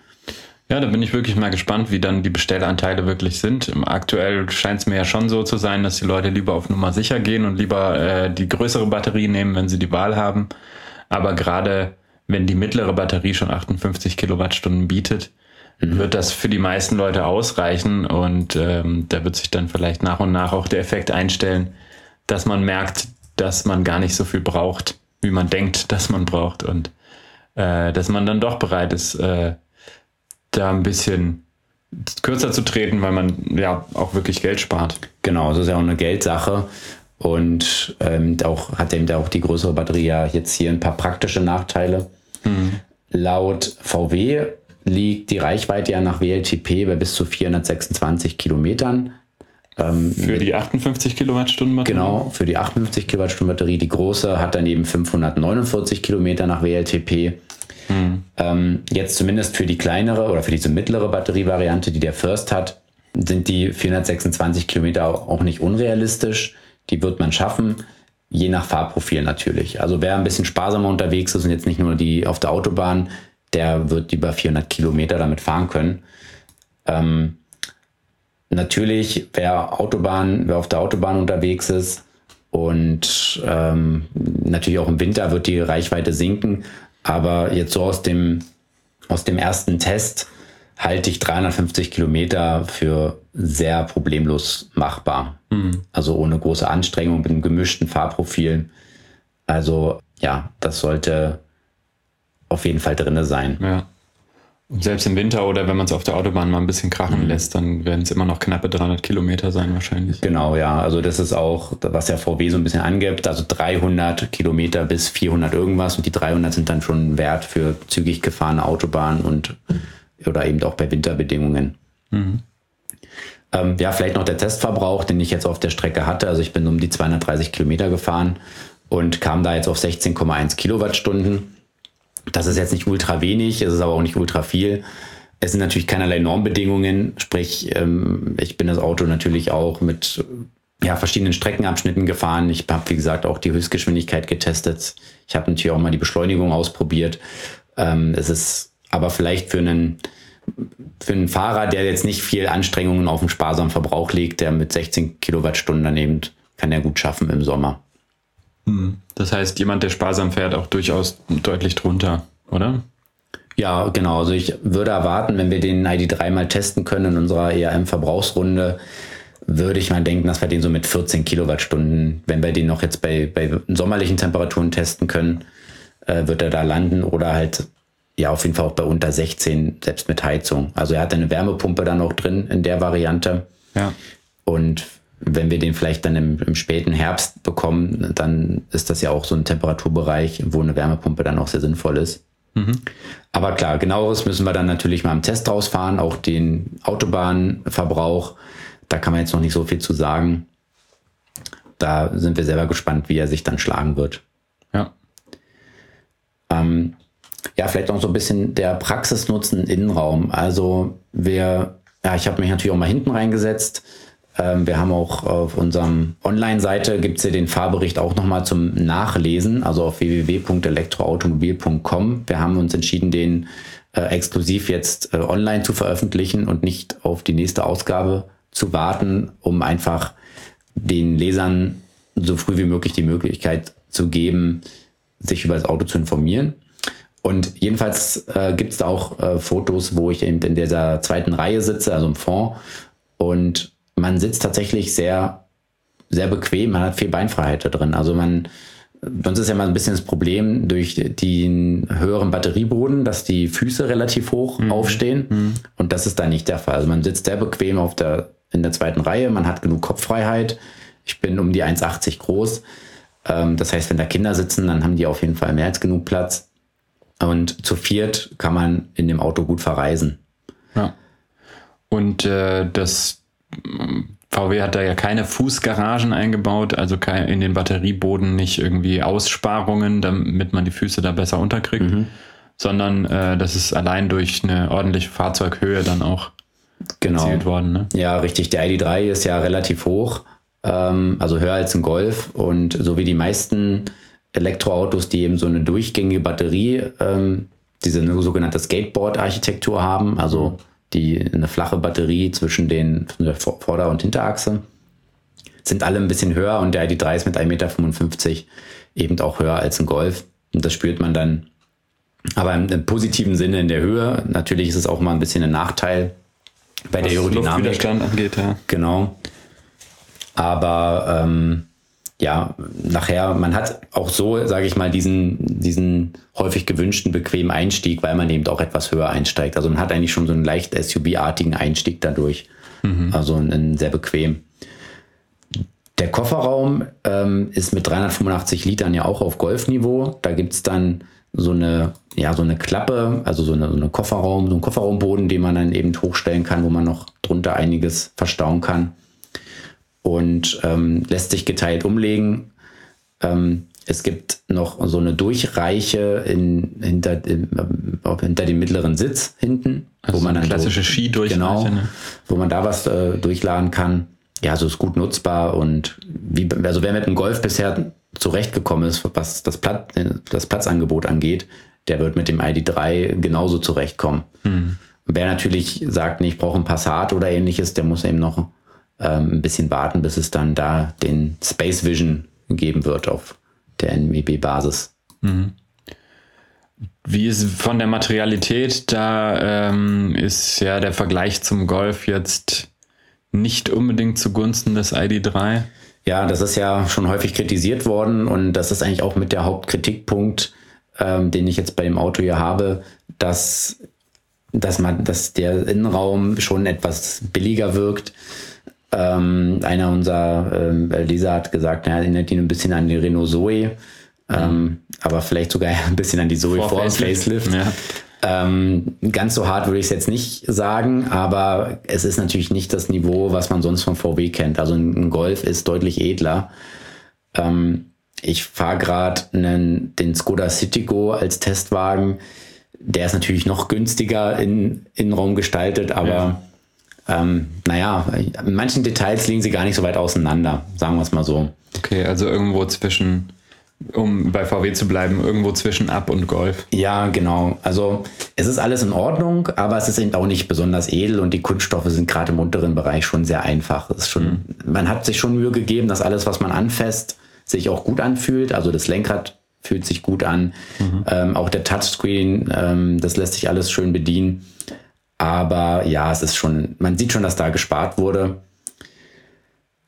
Ja, da bin ich wirklich mal gespannt, wie dann die Bestellanteile wirklich sind. Aktuell scheint es mir ja schon so zu sein, dass die Leute lieber auf Nummer sicher gehen und lieber äh, die größere Batterie nehmen, wenn sie die Wahl haben. Aber gerade wenn die mittlere Batterie schon 58 Kilowattstunden bietet, mhm. wird das für die meisten Leute ausreichen und ähm, da wird sich dann vielleicht nach und nach auch der Effekt einstellen, dass man merkt, dass man gar nicht so viel braucht, wie man denkt, dass man braucht und äh, dass man dann doch bereit ist, äh, da ein bisschen kürzer zu treten, weil man ja auch wirklich Geld spart.
Genau, das ist ja auch eine Geldsache. Und ähm, auch hat eben auch die größere Batterie ja jetzt hier ein paar praktische Nachteile. Mhm. Laut VW liegt die Reichweite ja nach WLTP bei bis zu 426 Kilometern.
Ähm, für die 58 Kilowattstunden
Batterie? Genau, für die 58 Kilowattstunden Batterie. Die große hat dann eben 549 Kilometer nach WLTP. Hm. Ähm, jetzt zumindest für die kleinere oder für diese mittlere Batterievariante, die der First hat, sind die 426 Kilometer auch nicht unrealistisch. Die wird man schaffen, je nach Fahrprofil natürlich. Also wer ein bisschen sparsamer unterwegs ist und jetzt nicht nur die auf der Autobahn, der wird über 400 Kilometer damit fahren können. Ähm, natürlich, wer Autobahn, wer auf der Autobahn unterwegs ist und ähm, natürlich auch im Winter wird die Reichweite sinken. Aber jetzt so aus dem, aus dem ersten Test halte ich 350 Kilometer für sehr problemlos machbar. Mhm. Also ohne große Anstrengung mit einem gemischten Fahrprofil. Also ja, das sollte auf jeden Fall drinne sein.
Ja. Selbst im Winter oder wenn man es auf der Autobahn mal ein bisschen krachen mhm. lässt, dann werden es immer noch knappe 300 Kilometer sein wahrscheinlich.
Genau, ja. Also das ist auch, was der VW so ein bisschen angibt, also 300 Kilometer bis 400 irgendwas und die 300 sind dann schon wert für zügig gefahrene Autobahnen und oder eben auch bei Winterbedingungen. Mhm. Ähm, ja, vielleicht noch der Testverbrauch, den ich jetzt auf der Strecke hatte. Also ich bin um die 230 Kilometer gefahren und kam da jetzt auf 16,1 Kilowattstunden. Das ist jetzt nicht ultra wenig, es ist aber auch nicht ultra viel. Es sind natürlich keinerlei Normbedingungen, sprich, ähm, ich bin das Auto natürlich auch mit ja, verschiedenen Streckenabschnitten gefahren. Ich habe, wie gesagt, auch die Höchstgeschwindigkeit getestet. Ich habe natürlich auch mal die Beschleunigung ausprobiert. Ähm, es ist aber vielleicht für einen, für einen Fahrer, der jetzt nicht viel Anstrengungen auf den sparsamen Verbrauch legt, der mit 16 Kilowattstunden daneben kann er gut schaffen im Sommer.
Hm. Das heißt, jemand, der sparsam fährt, auch durchaus deutlich drunter, oder?
Ja, genau. Also ich würde erwarten, wenn wir den ID3 mal testen können in unserer ERM-Verbrauchsrunde, würde ich mal denken, dass wir den so mit 14 Kilowattstunden, wenn wir den noch jetzt bei, bei sommerlichen Temperaturen testen können, äh, wird er da landen oder halt ja auf jeden Fall auch bei unter 16, selbst mit Heizung. Also er hat eine Wärmepumpe dann auch drin in der Variante.
Ja.
Und wenn wir den vielleicht dann im, im, späten Herbst bekommen, dann ist das ja auch so ein Temperaturbereich, wo eine Wärmepumpe dann auch sehr sinnvoll ist. Mhm. Aber klar, genaueres müssen wir dann natürlich mal im Test rausfahren, auch den Autobahnverbrauch. Da kann man jetzt noch nicht so viel zu sagen. Da sind wir selber gespannt, wie er sich dann schlagen wird.
Ja.
Ähm, ja, vielleicht auch so ein bisschen der Praxisnutzen Innenraum. Also wir, ja, ich habe mich natürlich auch mal hinten reingesetzt. Ähm, wir haben auch auf unserem Online-Seite gibt es ja den Fahrbericht auch nochmal zum Nachlesen, also auf www.elektroautomobil.com. Wir haben uns entschieden, den äh, exklusiv jetzt äh, online zu veröffentlichen und nicht auf die nächste Ausgabe zu warten, um einfach den Lesern so früh wie möglich die Möglichkeit zu geben, sich über das Auto zu informieren. Und jedenfalls äh, gibt es da auch äh, Fotos, wo ich eben in dieser zweiten Reihe sitze, also im Fond. Und man sitzt tatsächlich sehr, sehr bequem, man hat viel Beinfreiheit da drin. Also man, sonst ist ja mal ein bisschen das Problem durch den höheren Batterieboden, dass die Füße relativ hoch mhm. aufstehen. Mhm. Und das ist da nicht der Fall. Also man sitzt sehr bequem auf der, in der zweiten Reihe, man hat genug Kopffreiheit. Ich bin um die 1,80 groß. Ähm, das heißt, wenn da Kinder sitzen, dann haben die auf jeden Fall mehr als genug Platz. Und zu viert kann man in dem Auto gut verreisen.
Ja. Und äh, das VW hat da ja keine Fußgaragen eingebaut, also in den Batterieboden nicht irgendwie Aussparungen, damit man die Füße da besser unterkriegt, mhm. sondern äh, das ist allein durch eine ordentliche Fahrzeughöhe dann auch
genau. erzielt worden. Ne? Ja, richtig. Der ID3 ist ja relativ hoch, ähm, also höher als ein Golf und so wie die meisten Elektroautos, die eben so eine durchgängige Batterie, ähm, diese sogenannte Skateboard-Architektur haben, also die eine flache Batterie zwischen den der Vorder- und Hinterachse, sind alle ein bisschen höher und der ID3 ist mit 1,55 Meter eben auch höher als ein Golf. Und das spürt man dann aber im, positiven Sinne in der Höhe. Natürlich ist es auch mal ein bisschen ein Nachteil bei Was der Aerodynamik.
Luftwiderstand angeht, ja.
Genau. Aber ähm, ja, nachher, man hat auch so, sage ich mal, diesen, diesen häufig gewünschten bequemen Einstieg, weil man eben auch etwas höher einsteigt. Also man hat eigentlich schon so einen leicht SUV-artigen Einstieg dadurch. Mhm. Also einen sehr bequem. Der Kofferraum ähm, ist mit 385 Litern ja auch auf Golfniveau. Da gibt's dann so eine, ja, so eine Klappe, also so eine, so eine Kofferraum, so einen Kofferraumboden, den man dann eben hochstellen kann, wo man noch drunter einiges verstauen kann und ähm, lässt sich geteilt umlegen. Ähm, es gibt noch so eine Durchreiche in, hinter, in, äh, hinter dem mittleren Sitz hinten,
also wo man dann klassische Ski durchreiche,
genau, ne? wo man da was äh, durchladen kann. Ja, so ist gut nutzbar und wie, also wer mit dem Golf bisher zurechtgekommen ist, was das, Platz, das Platzangebot angeht, der wird mit dem ID3 genauso zurechtkommen. Mhm. Wer natürlich sagt, nee, ich brauche ein Passat oder ähnliches, der muss eben noch ähm, ein bisschen warten, bis es dann da den Space Vision geben wird auf der NWB-Basis. Mhm.
Wie ist von der Materialität, da ähm, ist ja der Vergleich zum Golf jetzt nicht unbedingt zugunsten des ID3.
Ja, das ist ja schon häufig kritisiert worden und das ist eigentlich auch mit der Hauptkritikpunkt, ähm, den ich jetzt bei dem Auto hier habe, dass, dass man, dass der Innenraum schon etwas billiger wirkt. Ähm, einer unserer ähm, Leser hat gesagt, er erinnert ihn ein bisschen an die Renault Zoe, ähm, aber vielleicht sogar ein bisschen an die Zoe vor, vor Facelift. Ja. Ähm, ganz so hart würde ich es jetzt nicht sagen, aber es ist natürlich nicht das Niveau, was man sonst von VW kennt. Also ein Golf ist deutlich edler. Ähm, ich fahre gerade den Skoda Citigo als Testwagen. Der ist natürlich noch günstiger in Innenraum gestaltet, aber ja ähm, naja, in manchen Details liegen sie gar nicht so weit auseinander, sagen wir es mal so.
Okay, also irgendwo zwischen, um bei VW zu bleiben, irgendwo zwischen Ab und Golf.
Ja, genau. Also es ist alles in Ordnung, aber es ist eben auch nicht besonders edel und die Kunststoffe sind gerade im unteren Bereich schon sehr einfach. Es ist schon, mhm. Man hat sich schon Mühe gegeben, dass alles, was man anfasst, sich auch gut anfühlt. Also das Lenkrad fühlt sich gut an. Mhm. Ähm, auch der Touchscreen, ähm, das lässt sich alles schön bedienen. Aber ja, es ist schon, man sieht schon, dass da gespart wurde.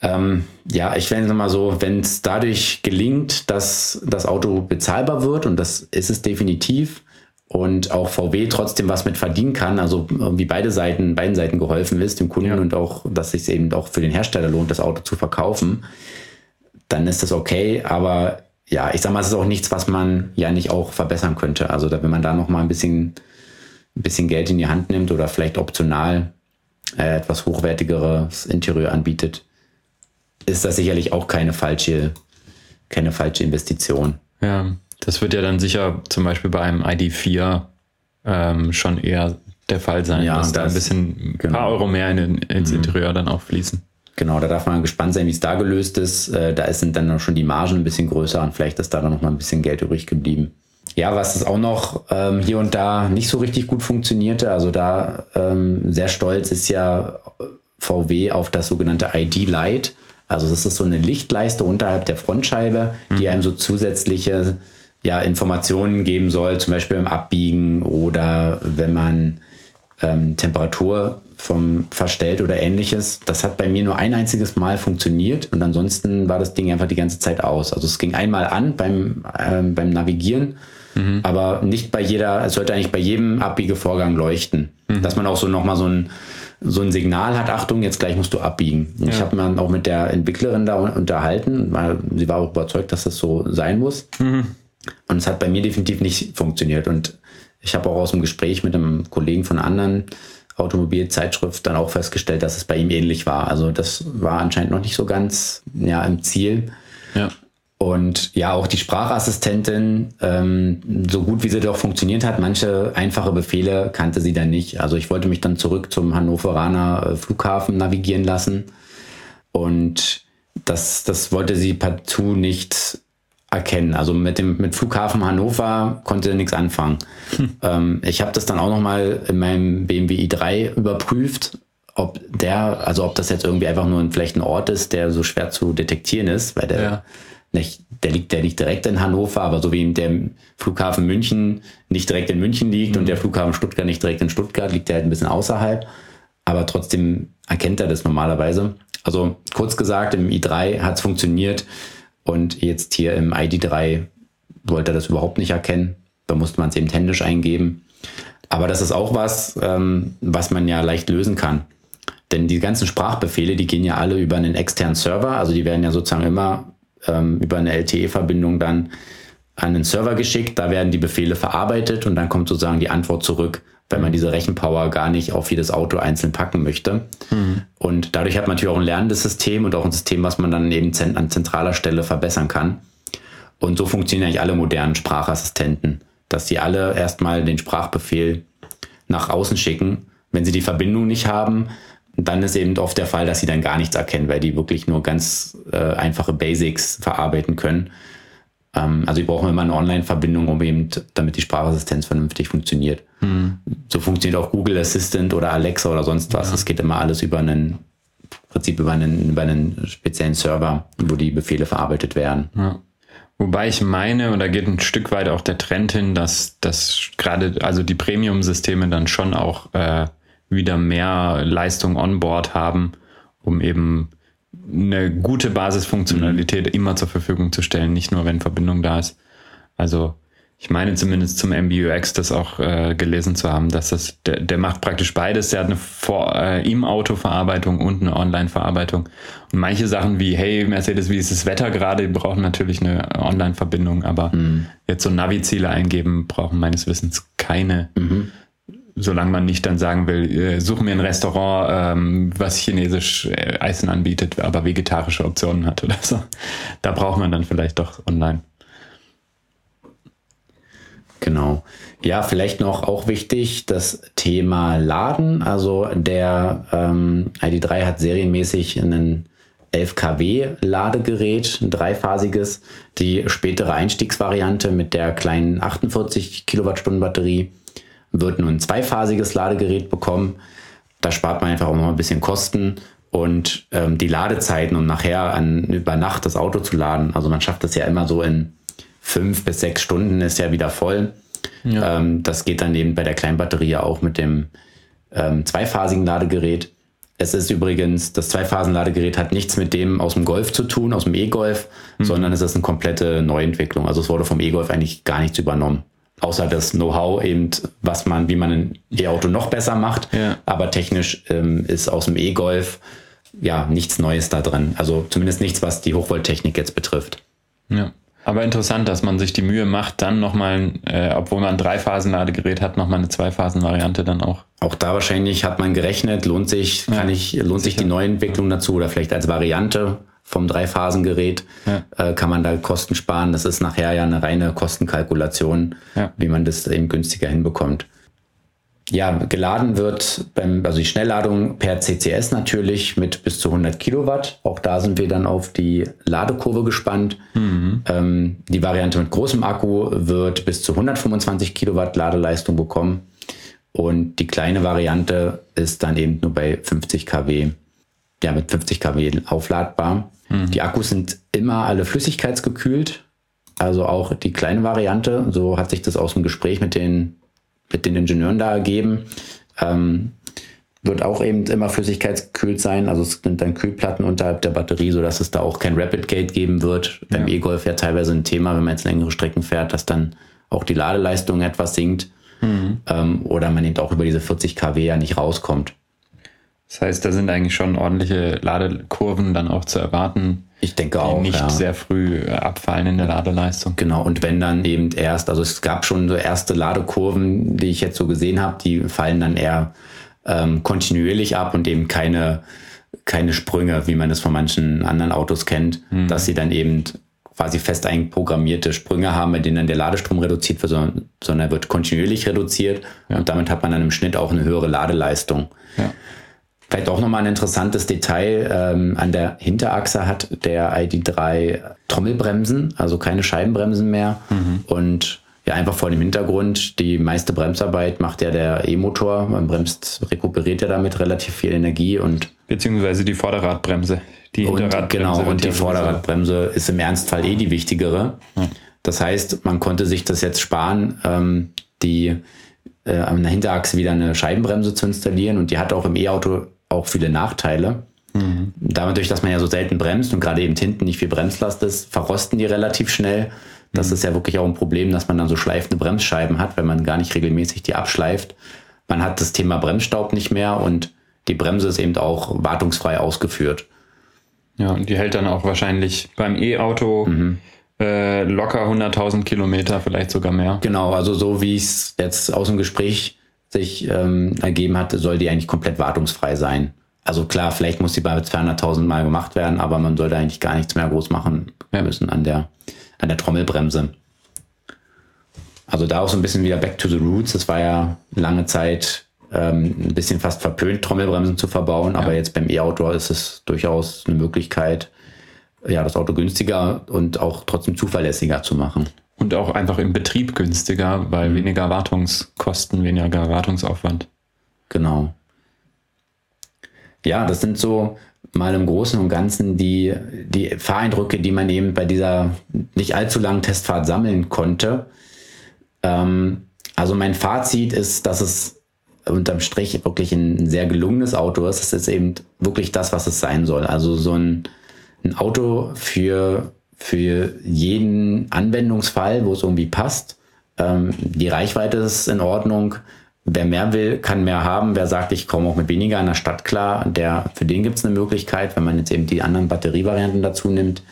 Ähm, ja, ich fände es mal so, wenn es dadurch gelingt, dass das Auto bezahlbar wird, und das ist es definitiv, und auch VW trotzdem was mit verdienen kann, also wie beide Seiten, beiden Seiten geholfen ist, dem Kunden ja. und auch, dass sich eben auch für den Hersteller lohnt, das Auto zu verkaufen, dann ist das okay. Aber ja, ich sag mal, es ist auch nichts, was man ja nicht auch verbessern könnte. Also da, wenn man da noch mal ein bisschen ein bisschen Geld in die Hand nimmt oder vielleicht optional äh, etwas hochwertigeres Interieur anbietet, ist das sicherlich auch keine falsche, keine falsche Investition.
Ja, Das wird ja dann sicher zum Beispiel bei einem ID4 ähm, schon eher der Fall sein,
Ja,
dass da ein
das-
bisschen
genau.
ein paar Euro mehr in, ins Interieur dann auch fließen.
Genau, da darf man gespannt sein, wie es da gelöst ist. Äh, da sind dann auch schon die Margen ein bisschen größer und vielleicht ist da dann noch mal ein bisschen Geld übrig geblieben. Ja, was es auch noch ähm, hier und da nicht so richtig gut funktionierte, also da ähm, sehr stolz ist ja VW auf das sogenannte ID Light. Also das ist so eine Lichtleiste unterhalb der Frontscheibe, die einem so zusätzliche ja, Informationen geben soll, zum Beispiel beim Abbiegen oder wenn man ähm, Temperatur vom verstellt oder ähnliches. Das hat bei mir nur ein einziges Mal funktioniert und ansonsten war das Ding einfach die ganze Zeit aus. Also es ging einmal an beim, ähm, beim Navigieren, aber nicht bei jeder, es sollte eigentlich bei jedem Abbiegevorgang leuchten. Dass man auch so nochmal so ein, so ein Signal hat, Achtung, jetzt gleich musst du abbiegen. Und Ich habe mich auch mit der Entwicklerin da unterhalten, weil sie war auch überzeugt, dass das so sein muss. Und es hat bei mir definitiv nicht funktioniert. Und ich habe auch aus dem Gespräch mit einem Kollegen von einer anderen Automobilzeitschrift dann auch festgestellt, dass es bei ihm ähnlich war. Also das war anscheinend noch nicht so ganz ja, im Ziel.
Ja.
Und ja, auch die Sprachassistentin, ähm, so gut wie sie doch funktioniert hat, manche einfache Befehle kannte sie dann nicht. Also ich wollte mich dann zurück zum Hannoveraner äh, Flughafen navigieren lassen. Und das, das wollte sie partout nicht erkennen. Also mit dem mit Flughafen Hannover konnte sie nichts anfangen. Ähm, ich habe das dann auch noch mal in meinem BMW i3 überprüft, ob der, also ob das jetzt irgendwie einfach nur ein, vielleicht ein Ort ist, der so schwer zu detektieren ist, weil der
Ja.
Nicht, der liegt, der liegt direkt in Hannover, aber so wie der Flughafen München nicht direkt in München liegt und der Flughafen Stuttgart nicht direkt in Stuttgart, liegt der halt ein bisschen außerhalb. Aber trotzdem erkennt er das normalerweise. Also kurz gesagt, im i3 hat es funktioniert und jetzt hier im ID3 wollte er das überhaupt nicht erkennen. Da musste man es eben händisch eingeben. Aber das ist auch was, ähm, was man ja leicht lösen kann. Denn die ganzen Sprachbefehle, die gehen ja alle über einen externen Server. Also die werden ja sozusagen immer ähm, über eine LTE-Verbindung dann an den Server geschickt. Da werden die Befehle verarbeitet und dann kommt sozusagen die Antwort zurück, wenn man diese Rechenpower gar nicht auf jedes Auto einzeln packen möchte. Und dadurch hat man natürlich auch ein lernendes System und auch ein System, was man dann eben an zentraler Stelle verbessern kann. Und so funktionieren eigentlich alle modernen Sprachassistenten, dass die alle erstmal den Sprachbefehl nach außen schicken. Wenn sie die Verbindung nicht haben, dann ist eben oft der Fall, dass sie dann gar nichts erkennen, weil die wirklich nur ganz äh, einfache Basics verarbeiten können. Ähm, also die brauchen immer eine Online-Verbindung, um eben, damit die Sprachassistenz vernünftig funktioniert. So funktioniert auch Google Assistant oder Alexa oder sonst was. Es geht immer alles über einen, im Prinzip über einen, über einen speziellen Server, wo die Befehle verarbeitet werden.
Ja. Wobei ich meine, und da geht ein Stück weit auch der Trend hin, dass, dass gerade also die Premium-Systeme dann schon auch äh, wieder mehr Leistung on board haben, um eben eine gute Basisfunktionalität immer zur Verfügung zu stellen, nicht nur wenn Verbindung da ist. Also ich meine zumindest zum MBUX das auch äh, gelesen zu haben, dass das, der, der macht praktisch beides. Der hat eine Vor äh, im Auto Verarbeitung und eine Online-Verarbeitung. Und manche Sachen wie, hey Mercedes, wie ist das Wetter gerade, die brauchen natürlich eine Online-Verbindung, aber jetzt so Navi-Ziele eingeben brauchen meines Wissens keine. Solange man nicht dann sagen will, äh, such mir ein Restaurant, ähm, was chinesisch äh, Eisen anbietet, aber vegetarische Optionen hat oder so. Da braucht man dann vielleicht doch online.
Genau. Ja, vielleicht noch auch wichtig das Thema Laden. Also der ähm, ID3 hat serienmäßig einen 11 kW Ladegerät, ein dreiphasiges. Die spätere Einstiegsvariante mit der kleinen 48 Kilowattstunden Batterie wird nun ein zweiphasiges Ladegerät bekommen. Da spart man einfach auch noch ein bisschen Kosten und ähm, die Ladezeiten, um nachher an, über Nacht das Auto zu laden. Also man schafft das ja immer so in fünf bis sechs Stunden ist ja wieder voll. Ähm, das geht dann eben bei der Kleinbatterie ja auch mit dem ähm, zweiphasigen Ladegerät. Es ist übrigens, das Zweiphasen-Ladegerät hat nichts mit dem aus dem Golf zu tun, aus dem E-Golf, sondern es ist eine komplette Neuentwicklung. Also es wurde vom E-Golf eigentlich gar nichts übernommen. Außer das Know-how eben, was man, wie man ein E-Auto noch besser macht.
Ja.
Aber technisch ähm, ist aus dem E-Golf ja nichts Neues da drin. Also zumindest nichts, was die Hochvolttechnik jetzt betrifft.
Ja. Aber interessant, dass man sich die Mühe macht, dann nochmal, äh, obwohl man ein Dreiphasen-Ladegerät hat, nochmal eine Zweiphasen-Variante dann auch.
Auch da wahrscheinlich hat man gerechnet, lohnt sich, kann ich, lohnt sich die Neuentwicklung dazu oder vielleicht als Variante vom Dreiphasengerät, ja. äh, kann man da Kosten sparen. Das ist nachher ja eine reine Kostenkalkulation, ja. wie man das eben günstiger hinbekommt. Ja, geladen wird beim, also die Schnellladung per CCS natürlich mit bis zu 100 Kilowatt. Auch da sind wir dann auf die Ladekurve gespannt. Mhm. Ähm, die Variante mit großem Akku wird bis zu 125 Kilowatt Ladeleistung bekommen. Und die kleine Variante ist dann eben nur bei 50 kW, ja, mit 50 kW aufladbar. Mhm. Die Akkus sind immer alle flüssigkeitsgekühlt. Also auch die kleine Variante. So hat sich das aus dem Gespräch mit den mit den Ingenieuren da ergeben. Ähm, wird auch eben immer flüssigkeitskühlt sein. Also es sind dann Kühlplatten unterhalb der Batterie, sodass es da auch kein Rapid Gate geben wird. Beim ja. E-Golf ja teilweise ein Thema, wenn man jetzt längere Strecken fährt, dass dann auch die Ladeleistung etwas sinkt. Mhm. Ähm, oder man eben auch über diese 40 kW ja nicht rauskommt.
Das heißt, da sind eigentlich schon ordentliche Ladekurven dann auch zu erwarten.
Ich denke die auch.
nicht ja. sehr früh äh, abfallen in der Ladeleistung.
Genau, und wenn dann eben erst, also es gab schon so erste Ladekurven, die ich jetzt so gesehen habe, die fallen dann eher ähm, kontinuierlich ab und eben keine, keine Sprünge, wie man es von manchen anderen Autos kennt, mhm. dass sie dann eben quasi fest einprogrammierte Sprünge haben, bei denen dann der Ladestrom reduziert wird, sondern, sondern er wird kontinuierlich reduziert ja. und damit hat man dann im Schnitt auch eine höhere Ladeleistung. Ja. Vielleicht auch nochmal ein interessantes Detail. Ähm, an der Hinterachse hat der ID3 Trommelbremsen, also keine Scheibenbremsen mehr. Mhm. Und ja, einfach vor dem Hintergrund, die meiste Bremsarbeit macht ja der E-Motor. Man bremst, rekuperiert ja damit relativ viel Energie und.
Beziehungsweise die Vorderradbremse.
Die Hinterradbremse. Genau, und die Vorderradbremse ist im Ernstfall eh die wichtigere. Das heißt, man konnte sich das jetzt sparen, ähm, die äh, an der Hinterachse wieder eine Scheibenbremse zu installieren und die hat auch im E-Auto auch viele Nachteile. Mhm. Dadurch, dass man ja so selten bremst und gerade eben hinten nicht viel Bremslast ist, verrosten die relativ schnell. Das mhm. ist ja wirklich auch ein Problem, dass man dann so schleifende Bremsscheiben hat, wenn man gar nicht regelmäßig die abschleift. Man hat das Thema Bremsstaub nicht mehr und die Bremse ist eben auch wartungsfrei ausgeführt.
Ja, und die hält dann auch wahrscheinlich beim E-Auto mhm. äh, locker 100.000 Kilometer, vielleicht sogar mehr.
Genau, also so wie es jetzt aus dem Gespräch sich ähm, ergeben hat, soll die eigentlich komplett wartungsfrei sein. Also klar, vielleicht muss die bei 200.000 Mal gemacht werden, aber man sollte eigentlich gar nichts mehr groß machen müssen an der, an der Trommelbremse. Also da auch so ein bisschen wieder back to the roots. Das war ja lange Zeit ähm, ein bisschen fast verpönt, Trommelbremsen zu verbauen, ja. aber jetzt beim E-Auto ist es durchaus eine Möglichkeit, ja, das Auto günstiger und auch trotzdem zuverlässiger zu machen.
Und auch einfach im Betrieb günstiger, weil mhm. weniger Wartungskosten, weniger Wartungsaufwand.
Genau. Ja, das sind so mal im Großen und Ganzen die, die Fahreindrücke, die man eben bei dieser nicht allzu langen Testfahrt sammeln konnte. Ähm, also mein Fazit ist, dass es unterm Strich wirklich ein sehr gelungenes Auto ist. Es ist eben wirklich das, was es sein soll. Also so ein, ein Auto für für jeden Anwendungsfall, wo es irgendwie passt. Ähm, die Reichweite ist in Ordnung. Wer mehr will, kann mehr haben. Wer sagt, ich komme auch mit weniger in der Stadt klar, der, für den gibt es eine Möglichkeit, wenn man jetzt eben die anderen Batterievarianten dazu nimmt.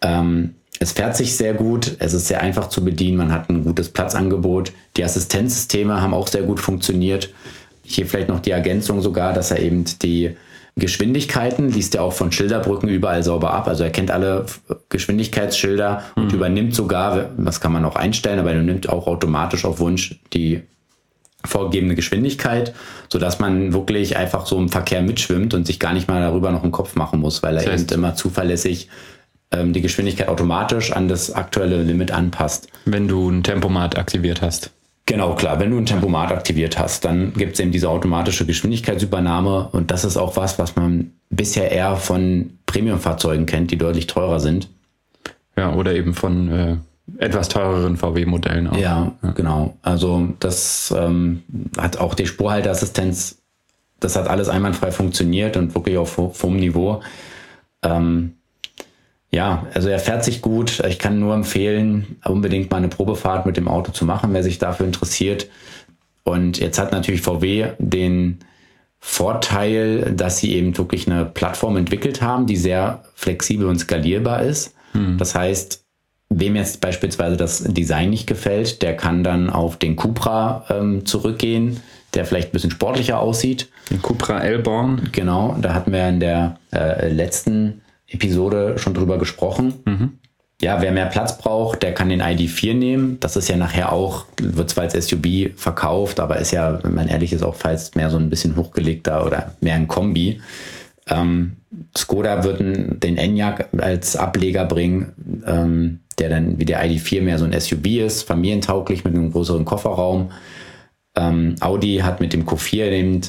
Ähm, es fährt sich sehr gut, es ist sehr einfach zu bedienen, man hat ein gutes Platzangebot. Die Assistenzsysteme haben auch sehr gut funktioniert. Hier vielleicht noch die Ergänzung sogar, dass er eben die Geschwindigkeiten, liest er auch von Schilderbrücken überall sauber ab. Also er kennt alle Geschwindigkeitsschilder und mhm. übernimmt sogar, das kann man auch einstellen, aber er nimmt auch automatisch auf Wunsch die vorgegebene Geschwindigkeit, sodass man wirklich einfach so im Verkehr mitschwimmt und sich gar nicht mal darüber noch einen Kopf machen muss, weil er das heißt, eben immer zuverlässig ähm, die Geschwindigkeit automatisch an das aktuelle Limit anpasst.
Wenn du ein Tempomat aktiviert hast.
Genau, klar. Wenn du ein Tempomat aktiviert hast, dann gibt es eben diese automatische Geschwindigkeitsübernahme und das ist auch was, was man bisher eher von Premiumfahrzeugen kennt, die deutlich teurer sind.
Ja, oder eben von äh, etwas teureren VW-Modellen
auch. Ja, ja, genau. Also das ähm, hat auch die Spurhalteassistenz, das hat alles einwandfrei funktioniert und wirklich auf hohem Niveau. Ähm, ja, also er fährt sich gut. Ich kann nur empfehlen, unbedingt mal eine Probefahrt mit dem Auto zu machen, wer sich dafür interessiert. Und jetzt hat natürlich VW den Vorteil, dass sie eben wirklich eine Plattform entwickelt haben, die sehr flexibel und skalierbar ist. Hm. Das heißt, wem jetzt beispielsweise das Design nicht gefällt, der kann dann auf den Cupra ähm, zurückgehen, der vielleicht ein bisschen sportlicher aussieht.
Den Cupra Elborn.
Genau, da hatten wir in der äh, letzten Episode schon drüber gesprochen. Mhm. Ja, wer mehr Platz braucht, der kann den ID4 nehmen. Das ist ja nachher auch, wird zwar als SUV verkauft, aber ist ja, wenn man ehrlich ist, auch falls mehr so ein bisschen hochgelegter oder mehr ein Kombi. Ähm, Skoda wird den Enyaq als Ableger bringen, ähm, der dann wie der ID4 mehr so ein SUV ist, familientauglich mit einem größeren Kofferraum. Ähm, Audi hat mit dem Q4 eben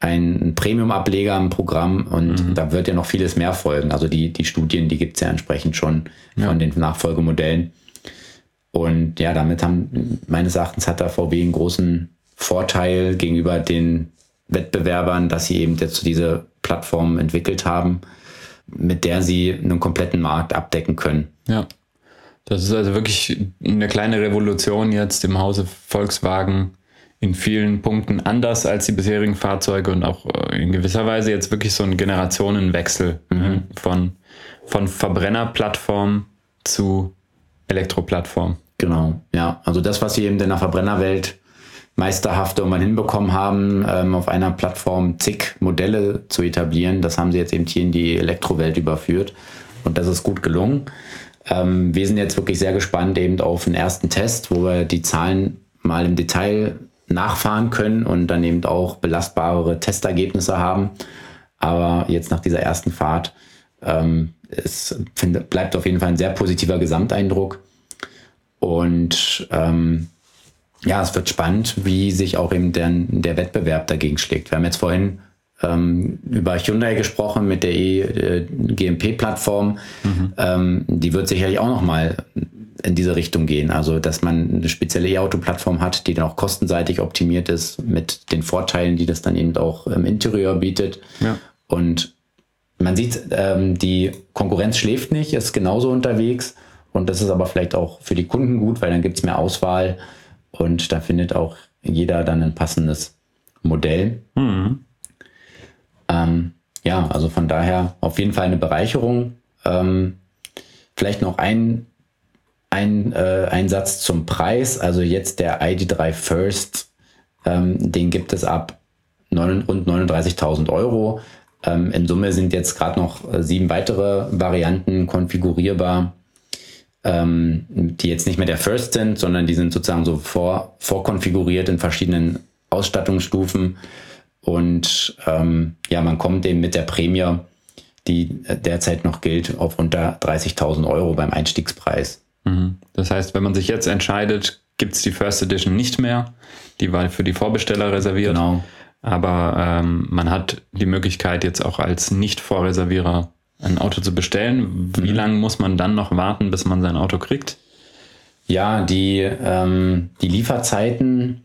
einen Premium-Ableger im Programm und mhm. da wird ja noch vieles mehr folgen. Also die, die Studien, die gibt's ja entsprechend schon ja. von den Nachfolgemodellen. Und ja, damit haben meines Erachtens hat der VW einen großen Vorteil gegenüber den Wettbewerbern, dass sie eben jetzt diese Plattform entwickelt haben, mit der sie einen kompletten Markt abdecken können.
Ja. Das ist also wirklich eine kleine Revolution jetzt im Hause Volkswagen in vielen Punkten anders als die bisherigen Fahrzeuge und auch äh, in gewisser Weise jetzt wirklich so ein Generationenwechsel mhm. von, von Verbrennerplattform zu Elektroplattform.
Genau, ja. Also das, was sie eben in der Verbrennerwelt meisterhaft irgendwann hinbekommen haben, ähm, auf einer Plattform zig Modelle zu etablieren, das haben sie jetzt eben hier in die Elektrowelt überführt. Und das ist gut gelungen. Ähm, wir sind jetzt wirklich sehr gespannt eben auf den ersten Test, wo wir die Zahlen mal im Detail nachfahren können und dann eben auch belastbare Testergebnisse haben. Aber jetzt nach dieser ersten Fahrt, ähm, es find, bleibt auf jeden Fall ein sehr positiver Gesamteindruck. Und ähm, ja, es wird spannend, wie sich auch eben der, der Wettbewerb dagegen schlägt. Wir haben jetzt vorhin ähm, über Hyundai gesprochen mit der e-GMP-Plattform. Äh, mhm. Ähm, die wird sicherlich auch nochmal in diese Richtung gehen. Also, dass man eine spezielle E-Auto-Plattform hat, die dann auch kostenseitig optimiert ist, mit den Vorteilen, die das dann eben auch im Interieur bietet. Ja. Und man sieht, ähm, die Konkurrenz schläft nicht, ist genauso unterwegs. Und das ist aber vielleicht auch für die Kunden gut, weil dann gibt es mehr Auswahl und da findet auch jeder dann ein passendes Modell. Mhm. Ähm, ja, also von daher auf jeden Fall eine Bereicherung. Ähm, vielleicht noch ein ein, äh, ein Satz zum Preis. Also jetzt der ID3 First, ähm, den gibt es ab 9, rund 39.000 Euro. Ähm, in Summe sind jetzt gerade noch äh, sieben weitere Varianten konfigurierbar, ähm, die jetzt nicht mehr der First sind, sondern die sind sozusagen so vor, vorkonfiguriert in verschiedenen Ausstattungsstufen. Und ähm, ja, man kommt eben mit der Prämie, die derzeit noch gilt, auf unter 30.000 Euro beim Einstiegspreis.
Mhm. Das heißt, wenn man sich jetzt entscheidet, gibt es die First Edition nicht mehr. Die war für die Vorbesteller reserviert. Genau. Aber ähm, man hat die Möglichkeit, jetzt auch als Nicht-Vorreservierer ein Auto zu bestellen. Wie mhm. lange muss man dann noch warten, bis man sein Auto kriegt?
Ja, die, ähm, die Lieferzeiten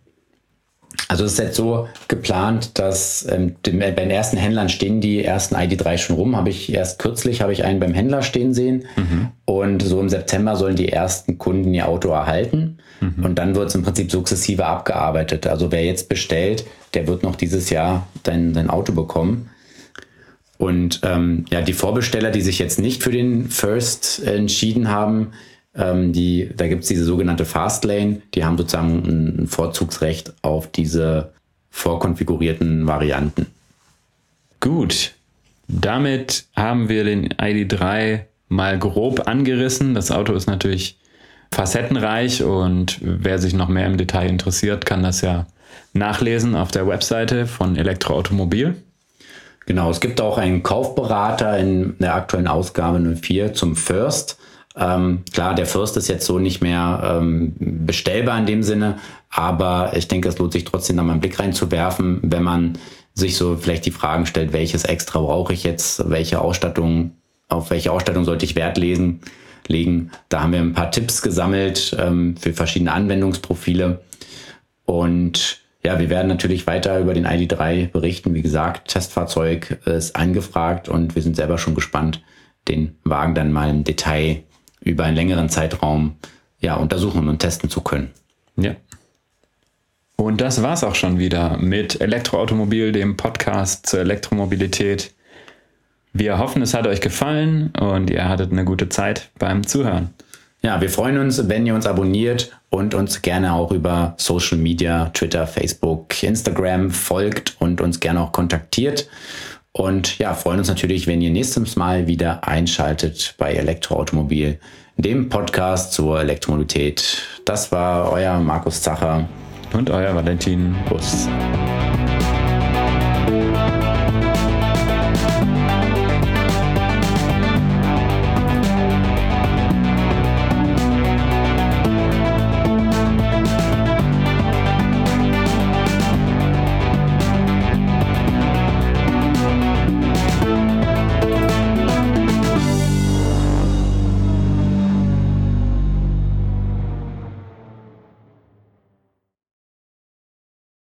also es ist jetzt so geplant, dass ähm, den, bei den ersten Händlern stehen die ersten ID3 schon rum. Habe ich erst kürzlich habe ich einen beim Händler stehen sehen mhm. und so im September sollen die ersten Kunden ihr Auto erhalten mhm. und dann wird es im Prinzip sukzessive abgearbeitet. Also wer jetzt bestellt, der wird noch dieses Jahr dein, dein Auto bekommen. Und ähm, ja, die Vorbesteller, die sich jetzt nicht für den First entschieden haben, ähm, die, da gibt es diese sogenannte Fastlane, die haben sozusagen ein Vorzugsrecht auf diese vorkonfigurierten Varianten.
Gut, damit haben wir den ID3 mal grob angerissen. Das Auto ist natürlich facettenreich und wer sich noch mehr im Detail interessiert, kann das ja nachlesen auf der Webseite von Elektroautomobil.
Genau, es gibt auch einen Kaufberater in der aktuellen Ausgabe 04 zum First. Ähm, klar, der First ist jetzt so nicht mehr ähm, bestellbar in dem Sinne, aber ich denke, es lohnt sich trotzdem da mal einen Blick reinzuwerfen, wenn man sich so vielleicht die Fragen stellt, welches extra brauche ich jetzt, welche Ausstattung, auf welche Ausstattung sollte ich Wert lesen, legen. Da haben wir ein paar Tipps gesammelt ähm, für verschiedene Anwendungsprofile. Und ja, wir werden natürlich weiter über den ID3 berichten. Wie gesagt, Testfahrzeug ist angefragt und wir sind selber schon gespannt, den Wagen dann mal im Detail über einen längeren Zeitraum ja, untersuchen und testen zu können.
Ja. Und das war's auch schon wieder mit Elektroautomobil, dem Podcast zur Elektromobilität. Wir hoffen, es hat euch gefallen und ihr hattet eine gute Zeit beim Zuhören.
Ja, wir freuen uns, wenn ihr uns abonniert und uns gerne auch über Social Media, Twitter, Facebook, Instagram folgt und uns gerne auch kontaktiert. Und ja, freuen uns natürlich, wenn ihr nächstes Mal wieder einschaltet bei Elektroautomobil, dem Podcast zur Elektromobilität. Das war euer Markus Zacher
und euer Valentin Bus.